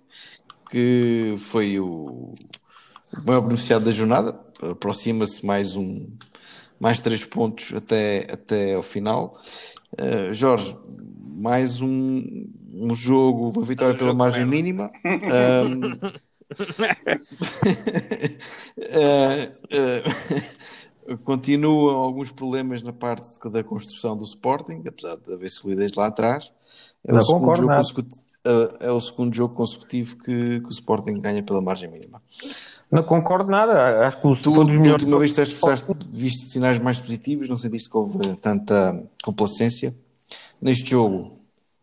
que foi o, o maior beneficiado da jornada. Aproxima-se mais um mais três pontos até, até ao final. Uh, Jorge, mais um, um jogo, uma vitória Um pela margem mínima. [LAUGHS] Um, uh, uh, continuam alguns problemas na parte da construção do Sporting, apesar de haver solidez lá atrás. É, o segundo, concordo jogo nada. consecutivo, é, é o segundo jogo consecutivo que, que o Sporting ganha pela margem mínima. Não concordo nada. Acho que o, Tu, dos melhores. última vez esforçaste, viste sinais mais positivos, não sentiste que houve tanta complacência. Neste jogo,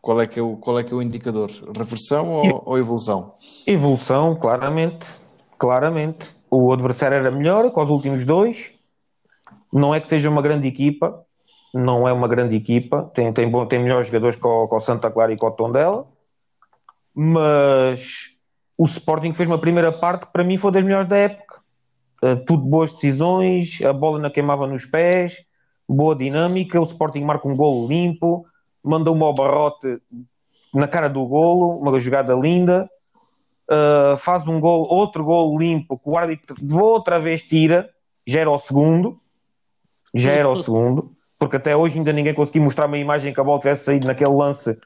qual é que é o, qual é, que é o indicador? Reversão ou, ou evolução? Evolução, claramente. Claramente. O adversário era melhor que os últimos dois. Não é que seja uma grande equipa. Não é uma grande equipa. Tem, tem, bom, tem melhores jogadores que o, que o Santa Clara e que o Tondela. Mas o Sporting fez uma primeira parte que para mim foi das melhores da época. Uh, tudo boas decisões, a bola não queimava nos pés, boa dinâmica. O Sporting marca um golo limpo, manda uma ao barrote na cara do golo, uma jogada linda. Uh, faz um gol, outro gol limpo que o árbitro outra vez tira, já era o segundo, já era o [LAUGHS] segundo, porque até hoje ainda ninguém conseguiu mostrar uma imagem que a bola tivesse saído naquele lance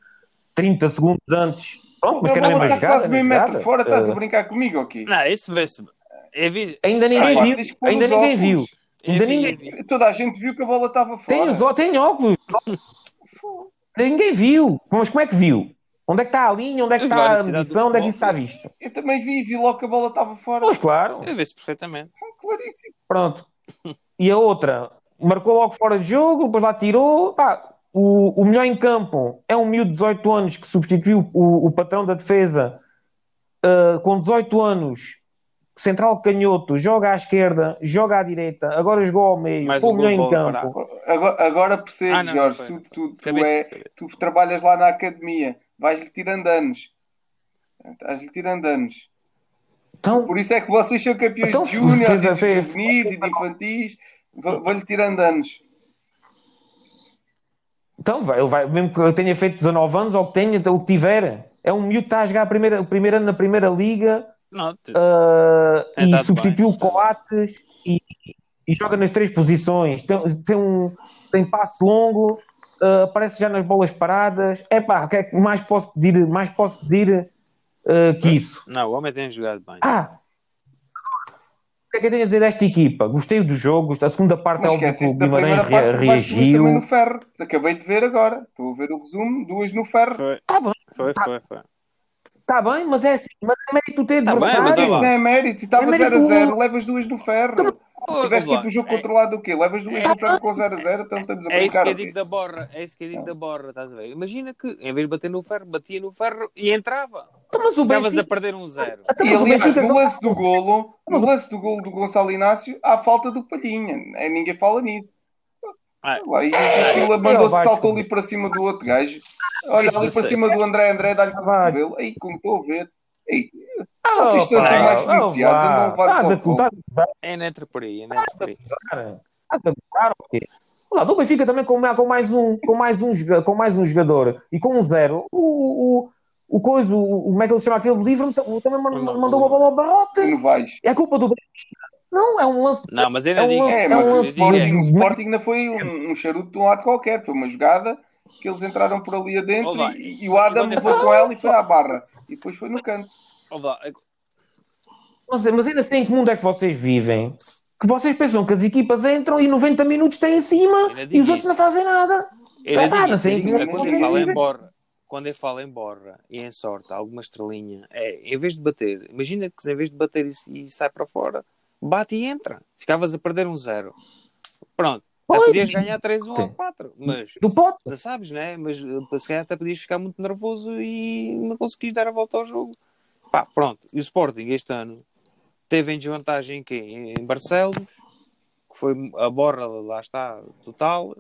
30 segundos antes. Pronto, mas a que era a mesma está jogada. quase meio metro fora, estás a Uh, brincar comigo, ok? Não, isso vê-se. É vi... ainda ninguém Ah, viu, ainda ninguém óculos. viu. é Ainda vi- ninguém é vi. Toda a gente viu que a bola estava fora. Tem, os, tem óculos. [LAUGHS] Ninguém viu. Mas como é que viu? Onde é que está a linha? Onde é que está a medição? Onde é que isso está visto? Eu também vi, vi logo que a bola estava fora. Pois claro. É Vê-se perfeitamente. Claríssimo. Pronto. E a outra, marcou logo fora de jogo, depois lá tirou. Pá, o, o melhor em campo é um miúdo de 18 anos que substituiu o, o patrão da defesa ah, com 18 anos, central canhoto, joga à esquerda, joga à direita, agora jogou ao meio, Mais foi o um melhor em campo. Agora, agora percebo, Ah, não, Jorge, foi. tu, tu, tu, é, tu trabalhas lá na academia, vais-lhe tirando anos. Estás-lhe tirando anos. Então, Por isso é que vocês são campeões Então, de júniores, e de juvenis e de infantis. Vou-lhe tirando anos. então vai, ele vai, mesmo que eu tenha feito 19 anos ou que tenha, o que tiver, é um miúdo que está a jogar a primeira, o primeiro ano na primeira liga. Uh, É, e tá substituiu bem. Coates e, e joga nas três posições. Tem, tem, um, tem passe longo, uh, aparece já nas bolas paradas. É pá, o que é que mais posso pedir, mais posso pedir uh, que isso? não, o homem tem jogado bem. Ah! O que é que eu tenho a dizer desta equipa? Gostei do jogo, a segunda parte é Mas óbvio que o Guimarães também reagiu. no ferro. Acabei de ver agora. Estou a ver o resumo, duas no ferro. Foi, Tá bem, foi, foi. foi. Tá bem, mas é assim, mas é mérito ter Tá bem, mas adversário. lá. Não é mérito, estava É mérito 0 a 0, do- levas duas no ferro. Ô, Tiveste Vlad, tipo o jogo é- controlado do quê? Levas duas no ferro com 0 a 0, então estamos a É isso brincar. que eu o digo da borra, é isso que eu digo da borra, estás a ver? Imagina que em vez de bater no ferro, batia no ferro e entrava. Então, mas o Ficavas a perder um zero. então, E mas o aliás, no lance do golo, no lance do golo do Gonçalo Inácio, há falta do Palhinha. É, ninguém fala nisso. Ah, Lá, e aquilo vai mandou-se, descobrir. saltou ali para cima do outro gajo. Olha Isso ali para sei. cima do André, André, dá-lhe com o cabelo. Aí, como estou a ver. Ei, Ah, Vocês estão a ser pá, mais ah, beneficiados, vá. andam a levar Estás a fogo. contar- é neto por aí, é neto por aí. Estás a gozar quê? Do Benfica também com, com mais um, com mais um, com mais um jogador e com um zero, o, o, o coisa, o, como é que ele chama aquele livro, também man- Não, mandou não. uma bola ao barrote. não. É culpa do Benfica. Não, é um lance. Não, mas eu É não um lance- É, mas um o lance Sporting, o Sporting ainda foi um, um charuto de um lado qualquer. Foi uma jogada que eles entraram por ali adentro e, e o Adam é levou fala- com ela e foi à barra. E depois foi no canto. é- Mas, mas ainda assim, em que mundo é que vocês vivem? Que vocês pensam que as equipas entram e 90 minutos têm em cima ainda e os outros isso. não fazem nada. Ah, digo pá, não sei quando vocês eu falo em vivem. borra, quando eu falo em borra e em sorte, alguma estrelinha, é, em vez de bater, imagina que em vez de bater e, e sai para fora, bate e entra. Ficavas a perder um zero. Pronto. Até podias ganhar 3-1 ou 4, mas Do pote. já sabes, né? Mas eh, se calhar até podias ficar muito nervoso e não conseguis dar a volta ao jogo. Pá, pronto. E o Sporting este ano teve em desvantagem em quê? Em Barcelos, que foi a borra, lá está, total.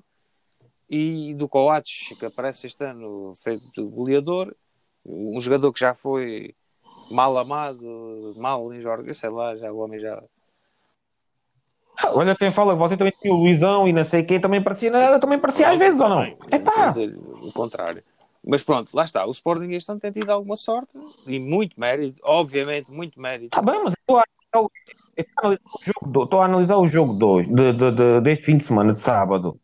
E do Coates, que aparece este ano feito goleador. Um jogador que já foi mal amado, mal em Jorge, sei lá, já o homem já. Olha quem fala, você também tinha o Luizão e não sei quem, também parecia nada, também parecia às vezes ou não? É pá. dizer o contrário. Mas pronto, lá está. O Sporting este ano tem tido alguma sorte e muito mérito, obviamente, muito mérito. Está bem, mas eu estou a analisar o- jogo do- estou a analisar o jogo de hoje, de, de- de- deste fim de semana, de sábado.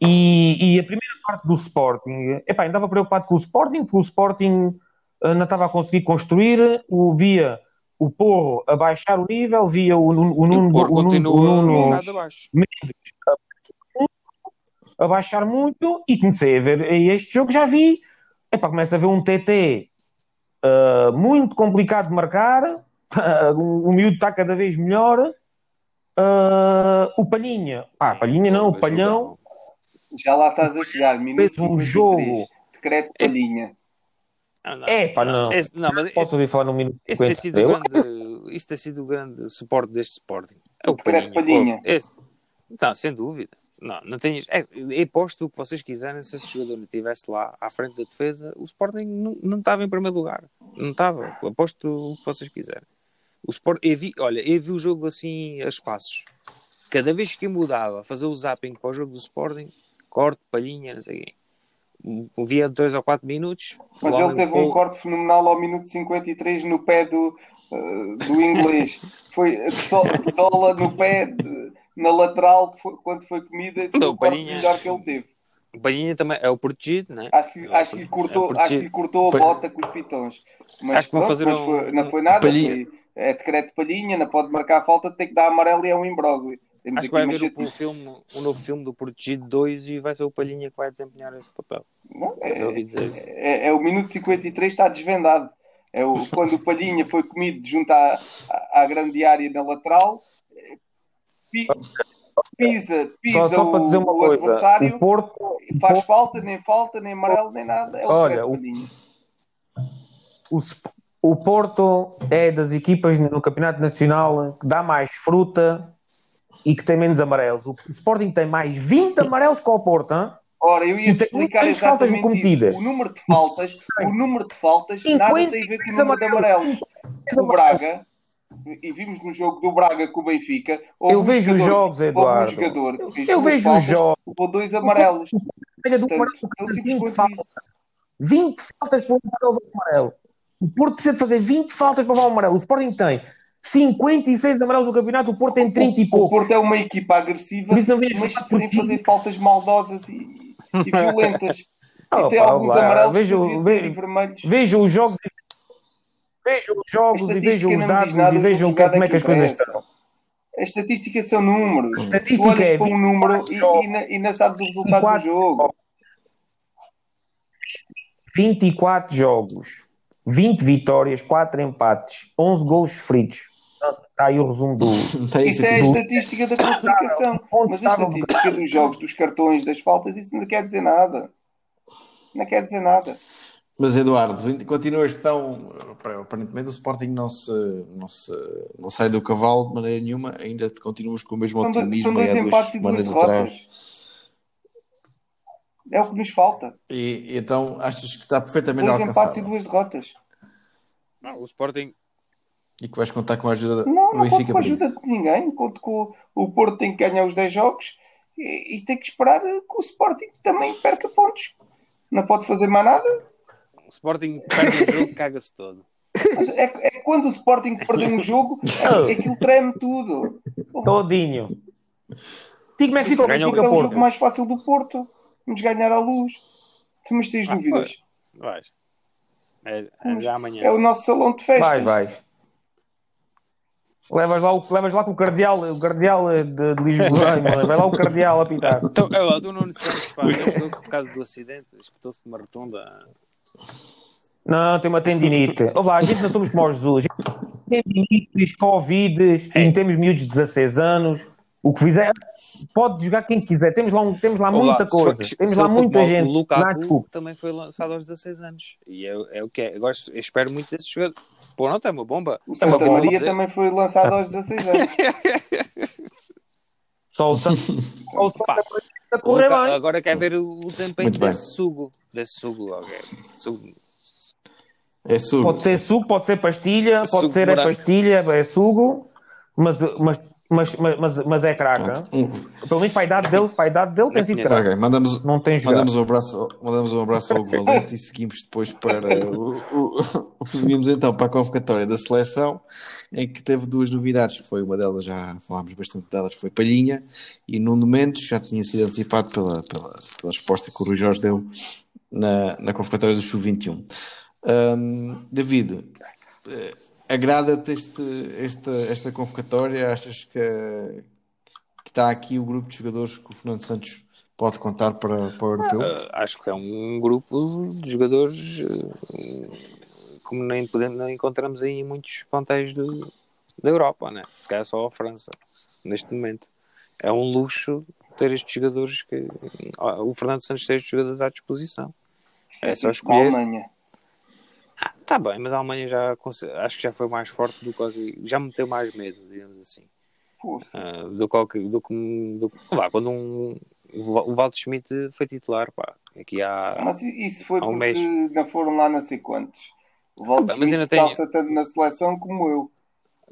E, e a primeira parte do Sporting, epá, ainda estava preocupado com o Sporting, porque o Sporting eh, não estava a conseguir construir, o via o Porro a baixar o nível, via o, Nuno- o, Nuno- o o Nuno- o Nuno bocado abaixo. a baixar muito e comecei a ver e este jogo já vi epá, começo a ver um TT ah, muito complicado de marcar o, [LAUGHS] o miúdo está cada vez melhor Ah, o Palhinha ah, Palhinha não, o Palhão Já lá estás a chegar. Minuto fez um 53. jogo Decreto Esse- Palhinha. Ah, não. é pá não, Esse, não, mas posso ouvir falar num minuto esse tem 50. sido o Eu- grande, isso tem sido o grande suporte deste Sporting. É o Decreto Palhinha. Palhinha. Esse- não, sem dúvida. Não, não tens, é, eu aposto o que vocês quiserem. Se esse jogador não estivesse lá à frente da defesa, o Sporting não, não estava em primeiro lugar. Não estava. Aposto o que vocês quiserem. O Sport, eu vi, olha, eu vi o jogo assim a espaços. Cada vez que eu mudava, fazer o zapping para o jogo do Sporting, corte, palhinha, não sei o quê. Via 2 ou 4 minutos. Mas ele teve pô- um corte fenomenal ao minuto 53 no pé do, eh, do inglês. [LAUGHS] Foi so- sola no pé, de- na lateral, foi- quando foi comida, foi Não, o corte Palhinha- melhor que ele teve. O Palhinha também é o protegido, né? Acho que, É acho que, cortou, é acho que cortou a bota com os pitões. Mas, Acho que vão fazer um- foi- não foi nada. Foi, é decreto de palhinha, não pode marcar a falta, tem que dar amarelo e é um imbróglio. Temos Acho que vai haver o, chatice. filme, um novo filme do Protegido 2 e vai ser o Palhinha que vai desempenhar esse papel. Não, Eu ouvi é, dizer isso. é, é o minuto 53 está desvendado. É o, quando o Palhinha foi comido junto à, à, à grande área na lateral, pi- pisa, pisa só, só para dizer o, uma o coisa adversário, o Porto faz falta, nem falta, nem amarelo, nem nada. É o Olha, o- Palhinha. o, o Porto é das equipas no Campeonato Nacional que dá mais fruta e que tem menos amarelos. O Sporting tem mais 20 amarelos que o Porto, hein? Ora, eu ia explicar exatamente cometidas. isso. O número de faltas, o número de faltas nada tem a ver com o número de amarelos. O Braga, e vimos no jogo do Braga com o Benfica, Eu um vejo os jogador- jogos, houve um Eduardo. jogador Eu vejo os faltas, jogos. levou dois amarelos. Olha, do Portanto, amarelo, tão tem simples 20 quanto faltas. isso. 20 faltas por um amarelo. O Porto precisa de fazer 20 faltas para levar o amarelo. O Sporting tem 56 amarelos no campeonato, o Porto tem 30 e O pouco. Porto é uma equipa agressiva, Por isso não vejo mas sem fazer faltas maldosas e, e violentas. Ah, [LAUGHS] e tem pá, alguns lá, amarelos vejo- vejo- vermelhos. Vejam os jogos, vejam os jogos e Estatística vejam os dados nada, e o vejam jogo que- como é é que as que coisas estão. A estatística são números. Estatística tu olhas é para um número e, 24 e, na- e não sabes o resultado do Quatro jogo. 24 jogos, 20 vitórias, 4 empates, 11 gols sofridos. Está aí o resumo do. [LAUGHS] Isso é a estatística da classificação. Onde Mas a estatística dos jogos, dos cartões, das faltas, isso não quer dizer nada. Não quer dizer nada. Mas Eduardo, continuas tão. Aparentemente o Sporting não se, não se não sai do cavalo de maneira nenhuma, ainda continuas com o mesmo São, otimismo são dois empates e duas derrotas. É o que nos falta. E, então achas que está perfeitamente Dois empates alcançado e duas derrotas. Não, o Sporting e que vais contar com a ajuda Não, do não conto Benfica com a ajuda isso. de ninguém. Conto com o, o Porto tem que ganhar os 10 jogos e, e tem que esperar que o Sporting também perca pontos. Não pode fazer mais nada. O Sporting perde o jogo, caga-se todo. É, é quando o Sporting perdeu um jogo, é, aquilo treme tudo. Todinho. Digo como é que fica o Benfica é o jogo mais fácil do Porto. Vamos ganhar à luz. Mas tens Ah, dúvidas? Vais. É, é já amanhã. É o nosso salão de festas. Vai, vai. Levas lá, o, levas lá com o cardeal, o cardeal de, de Lisboa, [LAUGHS] vai lá o cardeal a pitar. Então, é lá, tu não Santos, pá, ele jogou por causa do acidente, espetou-se de uma rotunda. Não, tem uma tendinite. Olá, a gente não somos como o Jesus. Tendinites, Covid, e temos miúdos de 16 anos. O que fizer, pode jogar quem quiser. Temos lá, um- temos lá Olá, muita for- coisa. se Temos lá muita futebol, gente. O Lukaku Não, desculpa. também foi lançado aos 16 anos. E é, é o que é. Agora eu espero muito desse jogador. Pô, não, é uma bomba. O É Santa Maria dizer. também foi lançado aos 16 anos. Só o Santa só o Santa Maria a O correr Luka- bem. agora quer ver o, o desempenho Muito bem. desse sugo. Desse sugo, ok. Sugo. É sugo. Pode ser suco, pode ser pastilha, pode Suco ser é branco. pastilha, é sugo, mas, mas, mas, mas, mas, é craca. Um- Pelo menos para a idade dele, para a idade dele tem sido craca. Ok, mandamos, Não tem mandamos, um abraço, mandamos um abraço ao Valente e seguimos depois para seguimos então para a convocatória da seleção em que teve duas novidades, foi uma delas, já falámos bastante delas, foi Palhinha e Nuno Mendes, já tinha sido antecipado pela, pela, pela resposta que o Rui Jorge deu na, na convocatória do Sub-21. Hum, David, eh, Agrada-te este, esta, esta convocatória? Achas que, que está aqui o grupo de jogadores que o Fernando Santos pode contar para, para o europeu? Uh, acho que é um grupo de jogadores uh, como nem, podemos, nem encontramos aí em muitos plantéis do, da Europa, né? se calhar só a França, neste momento. É um luxo ter estes jogadores que uh, o Fernando Santos tem estes jogadores à disposição. É só escolher. Alemanha. Ah, tá bem, mas a Alemanha já acho que já foi mais forte do que já me deu mais medo, digamos assim. Ah, do que do que do, lá, quando um, o Walter Schmidt foi titular, pá, aqui há Mas isso foi um porque mês. não foram lá não sei quantos. O Valdes Ah, mas ainda calça tanto na seleção como eu.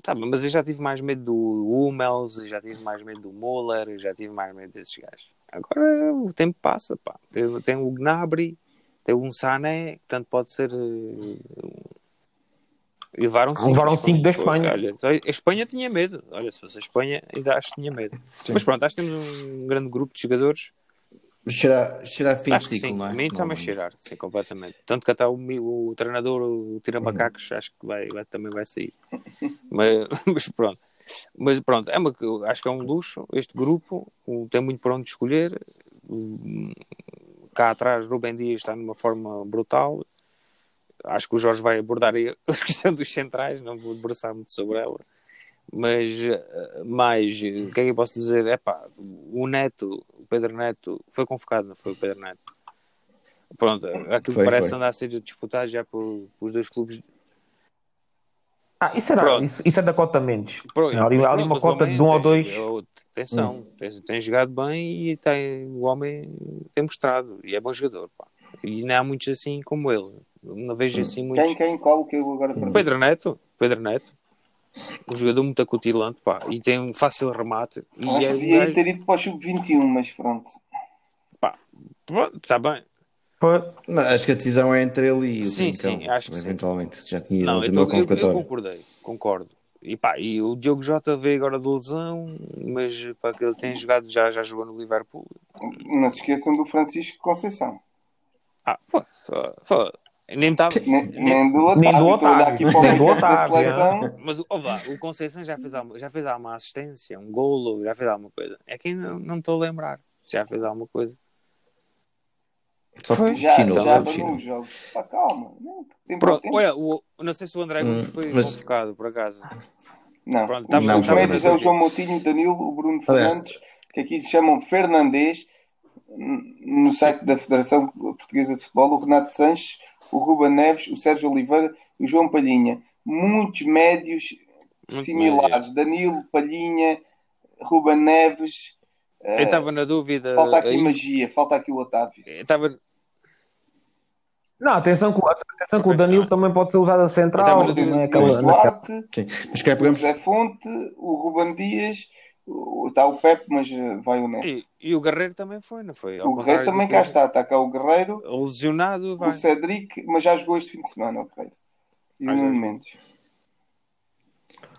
Tá, mas eu já tive mais medo do Hummels, já tive mais medo do Müller, já tive mais medo desses gajos. Agora o tempo passa, pá. Tem, tem o Gnabry, tem um Sané, portanto pode ser. eh, levaram cinco. Levaram a cinco da Espanha. Olha, a Espanha tinha medo. Olha, se fosse a Espanha, ainda acho que tinha medo. Mas pronto, acho que temos um grande grupo de jogadores. Cheira, cheira a fim acho de que ciclo, sim, não é? a mim está-me a cheirar, sim, completamente. Tanto que até o, mi- o treinador, o Tira Macacos, acho que vai, vai- também vai sair. mas, [LAUGHS] mas pronto. Mas pronto, é uma, acho que é um luxo este grupo, o- tem muito para onde escolher. Cá atrás, Rubem Dias está numa forma brutal. Acho que o Jorge vai abordar [LAUGHS] a questão dos centrais, não vou debruçar muito sobre ela. Mas, eh, mais, o que é que eu posso dizer? É pá, o Neto, o Pedro Neto, foi convocado, não foi o Pedro Neto? Pronto, aquilo Foi, parece foi. andar a ser disputado já por, por os dois clubes. Ah, isso, era, isso, isso é da cota menos. Pronto, Há ali, ali uma cota de um ou tem- dois. eu- Atenção, Hum. tem, tem jogado bem e tem, o homem tem mostrado e é bom jogador. Pá. E não há muitos assim como ele. Não Hum. vejo assim muitos. Quem, quem, qual que eu agora perdi? Pedro Neto, Pedro Neto, um jogador muito acutilante pá, e tem um fácil remate. E Acho é que devia ter ido para o sub-21, mas pronto. Pronto, Está bem. Não, acho que a decisão é entre ele e o Sim, Trincão, sim, acho que sim. eventualmente. Já tinha ido Não, eu, tô- eu- eu concordei, concordo. E, pá, e o Diogo Jota veio agora de lesão, mas pá, que ele tem jogado, já, já jogou no Liverpool. Não se esqueçam do Francisco Conceição. Ah, pô, nem estava. Nem, nem do Otávio. Nem do Otávio. para Nem do Otávio, seleção. Mas o Conceição já fez, alguma, já fez alguma assistência, um golo, já fez alguma coisa. É que ainda não me estou a lembrar se já fez alguma coisa. Só que Já, chinou, já chinou. os jogos. Pá, calma. Não, tem Pronto, tempo. olha, o, não sei se o André Hum, foi mas- convocado, por acaso. Não, Pronto, os, tá os médios é o. João Moutinho, o Danilo, o Bruno Aliás- Fernandes, que aqui lhe chamam Fernandes, no site da Federação Portuguesa de Futebol, o Renato Sanches, o Ruba Neves, o Sérgio Oliveira e o João Palhinha. Muitos médios Muito similares. Danilo, Palhinha, Ruba Neves. Eu estava na dúvida. Falta aqui aí, magia, falta aqui o Otávio. eu estava Não, atenção que, o- atenção que o Danilo também pode ser usado a central. Tava Não é no- O aquela, naquela- Duarte. Mas cá o. José Fonte, o Ruban Dias, está o Pepe, mas eh, vai o Neto. e, e o Guerreiro também foi, não foi? Ao O Guerreiro também cá está, está cá o Guerreiro, Lesionado, vai. o Cedric, mas já jogou este fim de semana, o Guerreiro. E o Nuno. Mendes.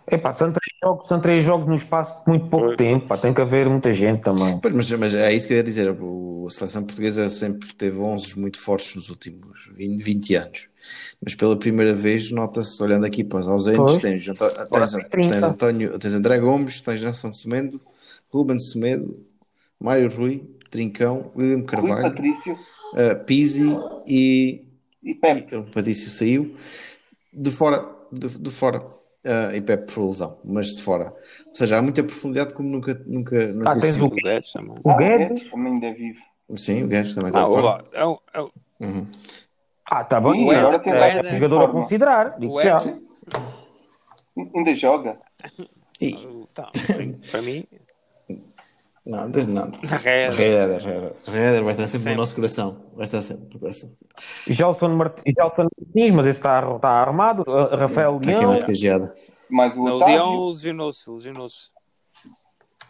Epá, são três jogos, são três jogos no espaço de muito pouco tempo. Pá, tem que haver muita gente também. Pois, Mas, mas é isso que eu ia dizer. A seleção portuguesa sempre teve 11 muito fortes nos últimos 20, 20 anos. Mas pela primeira vez, nota-se, olhando aqui para os ausentes, tens, tens, tem 30. tens António, tens André Gomes, tens Nelson Semedo, Ruben Semedo, Mário Rui, Trincão, William Rui Carvalho, Patrício uh, Pizzi e, e Pepe. e o Patrício saiu. De fora, de, de fora, uh, e Pepe por lesão, mas de fora. Ou seja, há muita profundidade como nunca, nunca, nunca Ah, tens o- Guedes também. O Ah, Guedes? também ainda vive. Sim, o gajo também está Ah, de o, fora. é um- é um- Uhum. Ah, está Sim, bem. agora tem é, é um essa jogador a considerar. Digo já. Ainda joga. E, Tá, para mim, não, desde não. Reeder, Reeder. Reeder vai estar sempre Sempre. no nosso coração. Vai estar sempre no coração. Gelson Mart- Gelson Martins, mas esse está, está armado. Uh, Rafael Está Leão. Mais o o Otávio. Leão lesionou-se, lesionou-se.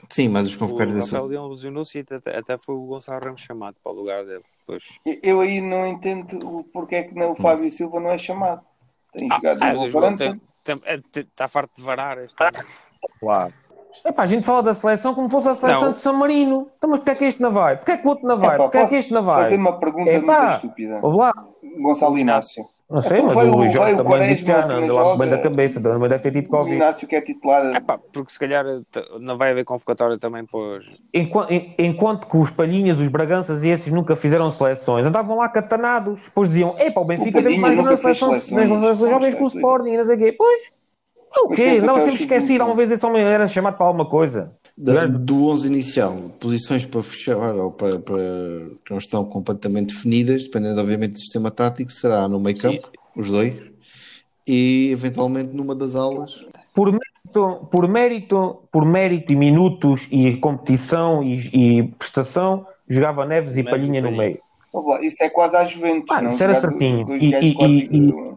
Sim, mas os O convocados desse. Rafael Leão lesionou-se e até, até foi o Gonçalo Ramos chamado para o lugar dele. Pois. Eu aí não entendo o porquê é que não, o Fábio Silva não é chamado. Tem jogado Ah, tem- tem- é, tem- Está farto de varar este ano. Claro. Epá, a gente fala da seleção como fosse a seleção Não. de San Marino. Então, mas porquê é que este não vai? Porquê é que o outro não vai? Epá, Porquê é que este não vai? fazer uma pergunta Epá, muito estúpida. Ouve lá. Gonçalo Inácio. Não sei, Então mas o o- Luís Jorge o também digo já, não anda lá bem da cabeça, também deve ter tido O Covid. Inácio que é titular. É pá, porque se calhar não vai haver convocatória também para. Enquanto, en- enquanto que os Palhinhas, os Braganças e esses nunca fizeram seleções, andavam lá catanados. Depois diziam: Epá, o Benfica O Palhinha mais nas seleções, seleções, nas seleções jovens que o. Sporting e não sei o quê. Pois, é o Mas quê? sempre Não, sempre sub-vinte. Uma vez esse homem era chamado para alguma coisa. Da- do 11 inicial, posições para fechar ou para, para que não estão completamente definidas, dependendo obviamente do sistema tático, será no meio campo, os dois, e eventualmente numa das alas. Por mérito, por mérito, por mérito e minutos e competição e, e prestação, jogava Neves e Palhinha no meio. Isso é quase à Juventus. Ah, não? isso era Jogar certinho. E- e- e-.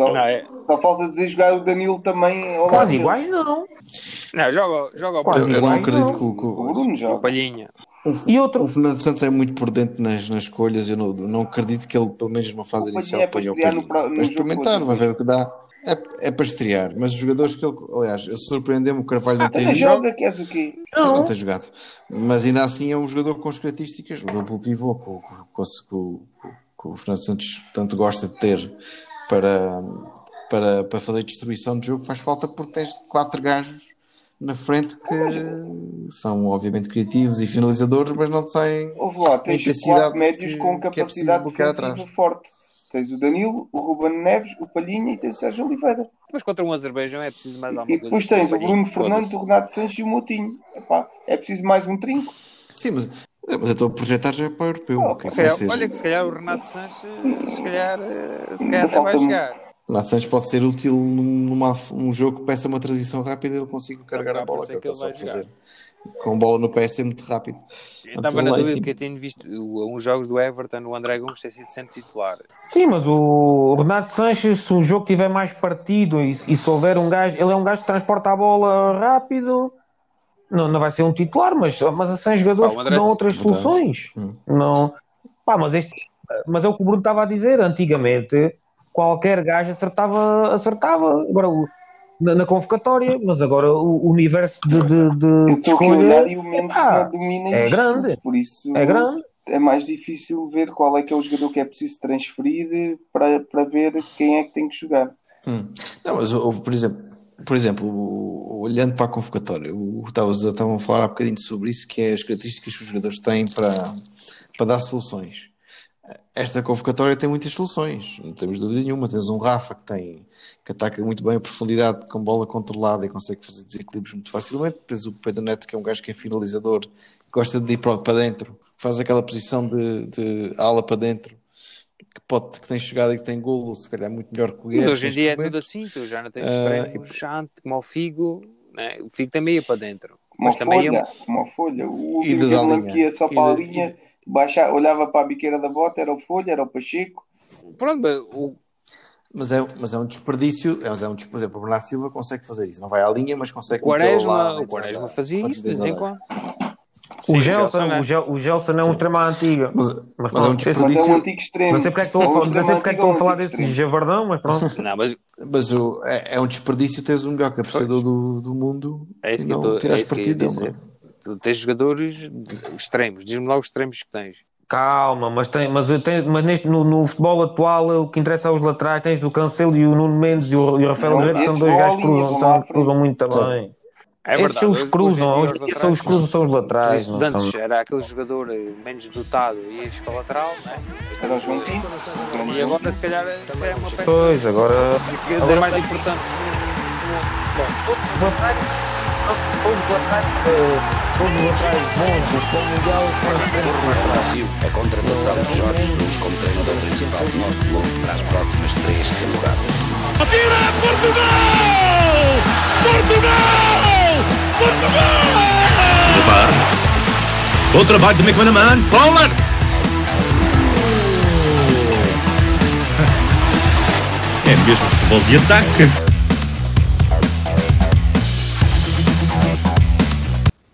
Só, Não, é, só falta dizer jogar o Danilo também ao Quase iguais, não. não, joga, joga o Quase não iguais, acredito não. que o, O o, Bruno o joga. Palhinha. o, E outro- o Fernando Santos é muito por dentro nas, nas escolhas. Eu não, não acredito que ele, pelo menos numa fase O inicial, é para ponha o Palhinha. no Para jogo experimentar, com o vai ver o que dá. É, é para estrear, mas os jogadores que ele, aliás, eu surpreendeu-me o Carvalho não ter Então ido. joga, queres o quê? Não Não. tem jogado. Mas ainda assim é um jogador com as características, o duplo pivô, o- que, o- que o Fernando Santos tanto gosta de ter para, para, para fazer distribuição de jogo, faz falta porque tens quatro gajos na frente que são obviamente criativos e finalizadores, mas não têm. Houve lá, tens intensidade quatro médios que- com que é capacidade bloquear defensiva atrás. forte. Tens o Danilo, o Ruben Neves, o Palhinha e tens o Sérgio Oliveira. Mas contra um Azerbaijão é preciso mais alguma E coisa. depois tens o Bruno Fernandes, o Renato Sanches e o Moutinho. Epá, é preciso mais um trinco. Sim, mas, mas eu estou a projetar já para o europeu. Oh, que é calhar- olha que se calhar o Renato Sanches se calhar, eh, se calhar até vai chegar. Renato Santos pode ser útil num- numa, um jogo que peça uma transição rápida e ele consiga carregar a bola, que é que que fazer. Com bola no pé é ser muito rápido. Eu estava na dúvida porque eu tenho visto uns jogos do Everton, o André Gomes ter sido sempre titular. Sim, mas o Renato Sanches, se o jogo tiver mais partido e, e se houver um gajo, ele é um gajo que transporta a bola rápido, não, não vai ser um titular, mas, mas são jogadores Pá, que dão outras soluções. Hum. Não, pá, mas, este, mas é o que o Bruno estava a dizer. Antigamente, qualquer gajo acertava, acertava. Agora, o- na, na convocatória, mas agora o, universo de, de, de, escolha e o Mendes domina é isto. grande. Por isso é grande. é mais difícil ver qual é que é o jogador que é preciso transferir para, para ver quem é que tem que jogar. Hum. Não, mas por exemplo, por exemplo olhando para a convocatória, o estavam a falar há bocadinho sobre isso, que é as características que os jogadores têm para, para dar soluções. Esta convocatória tem muitas soluções, não temos dúvida nenhuma. Tens um Rafa que tem que ataca muito bem a profundidade com bola controlada e consegue fazer desequilíbrios muito facilmente. Tens o Pedro Neto, que é um gajo que é finalizador, que gosta de ir para dentro, faz aquela posição de, de ala para dentro, que, pode, que tem chegada e que tem golo, se calhar muito melhor que o Mas Guedes hoje em dia é momento. tudo assim, tu já não tens Ah, extremos chante, como o Figo, né? o Figo também ia para dentro. Uma Mas também folha, ia... uma folha. O E último que ia só E para a da- linha, baixa, olhava para a biqueira da bota, era o Folha, era o Pacheco. Pronto, mas o, Mas é, mas é um desperdício. É, mas é um desperdício. Por exemplo, o Bernardo Silva consegue fazer isso. Não vai à linha, mas consegue o metê-lo lá, Quaresma, o Quaresma fazia isso de vez em lá. quando. Sim, O Gelson, né? o, Gel, o Gelson é um extremo à antiga. Mas, Mas mas é um pronto, Mas é desperdício. um antigo extremo. Não sei porque é que estou a É um falar, não sei porque é que antigo estou a falar ou um antigo desse javardão, mas pronto. [LAUGHS] Não, mas Mas o, é, é um desperdício teres o melhor cabeceador do, do mundo é isso e que eu não estou é ia partido dele. Tu tens jogadores extremos, diz-me lá os extremos que tens. Calma, mas, tem, mas, tem, mas neste, no, no futebol atual o que interessa é os laterais. Tens o Cancelo e o Nuno Mendes e o, e o Rafael Guerreiro, que são dois gajos que cruzam, cruzam muito também. É Esses são os dia os são os cruzam, são os laterais. Antes são- era aquele jogador eh, menos dotado e ias para lateral, né? Era o. E agora se calhar, calhar é uma peça Pois, agora. é mais importante no. Os laterais, todos os laterais, todos os laterais bons a contratação de Jorge Jesus como treinador principal do nosso clube para as próximas três temporadas. Atira Portugal! Portugal! Portugal! The Barnes. Bom trabalho de McManaman. Fowler. É mesmo futebol de ataque.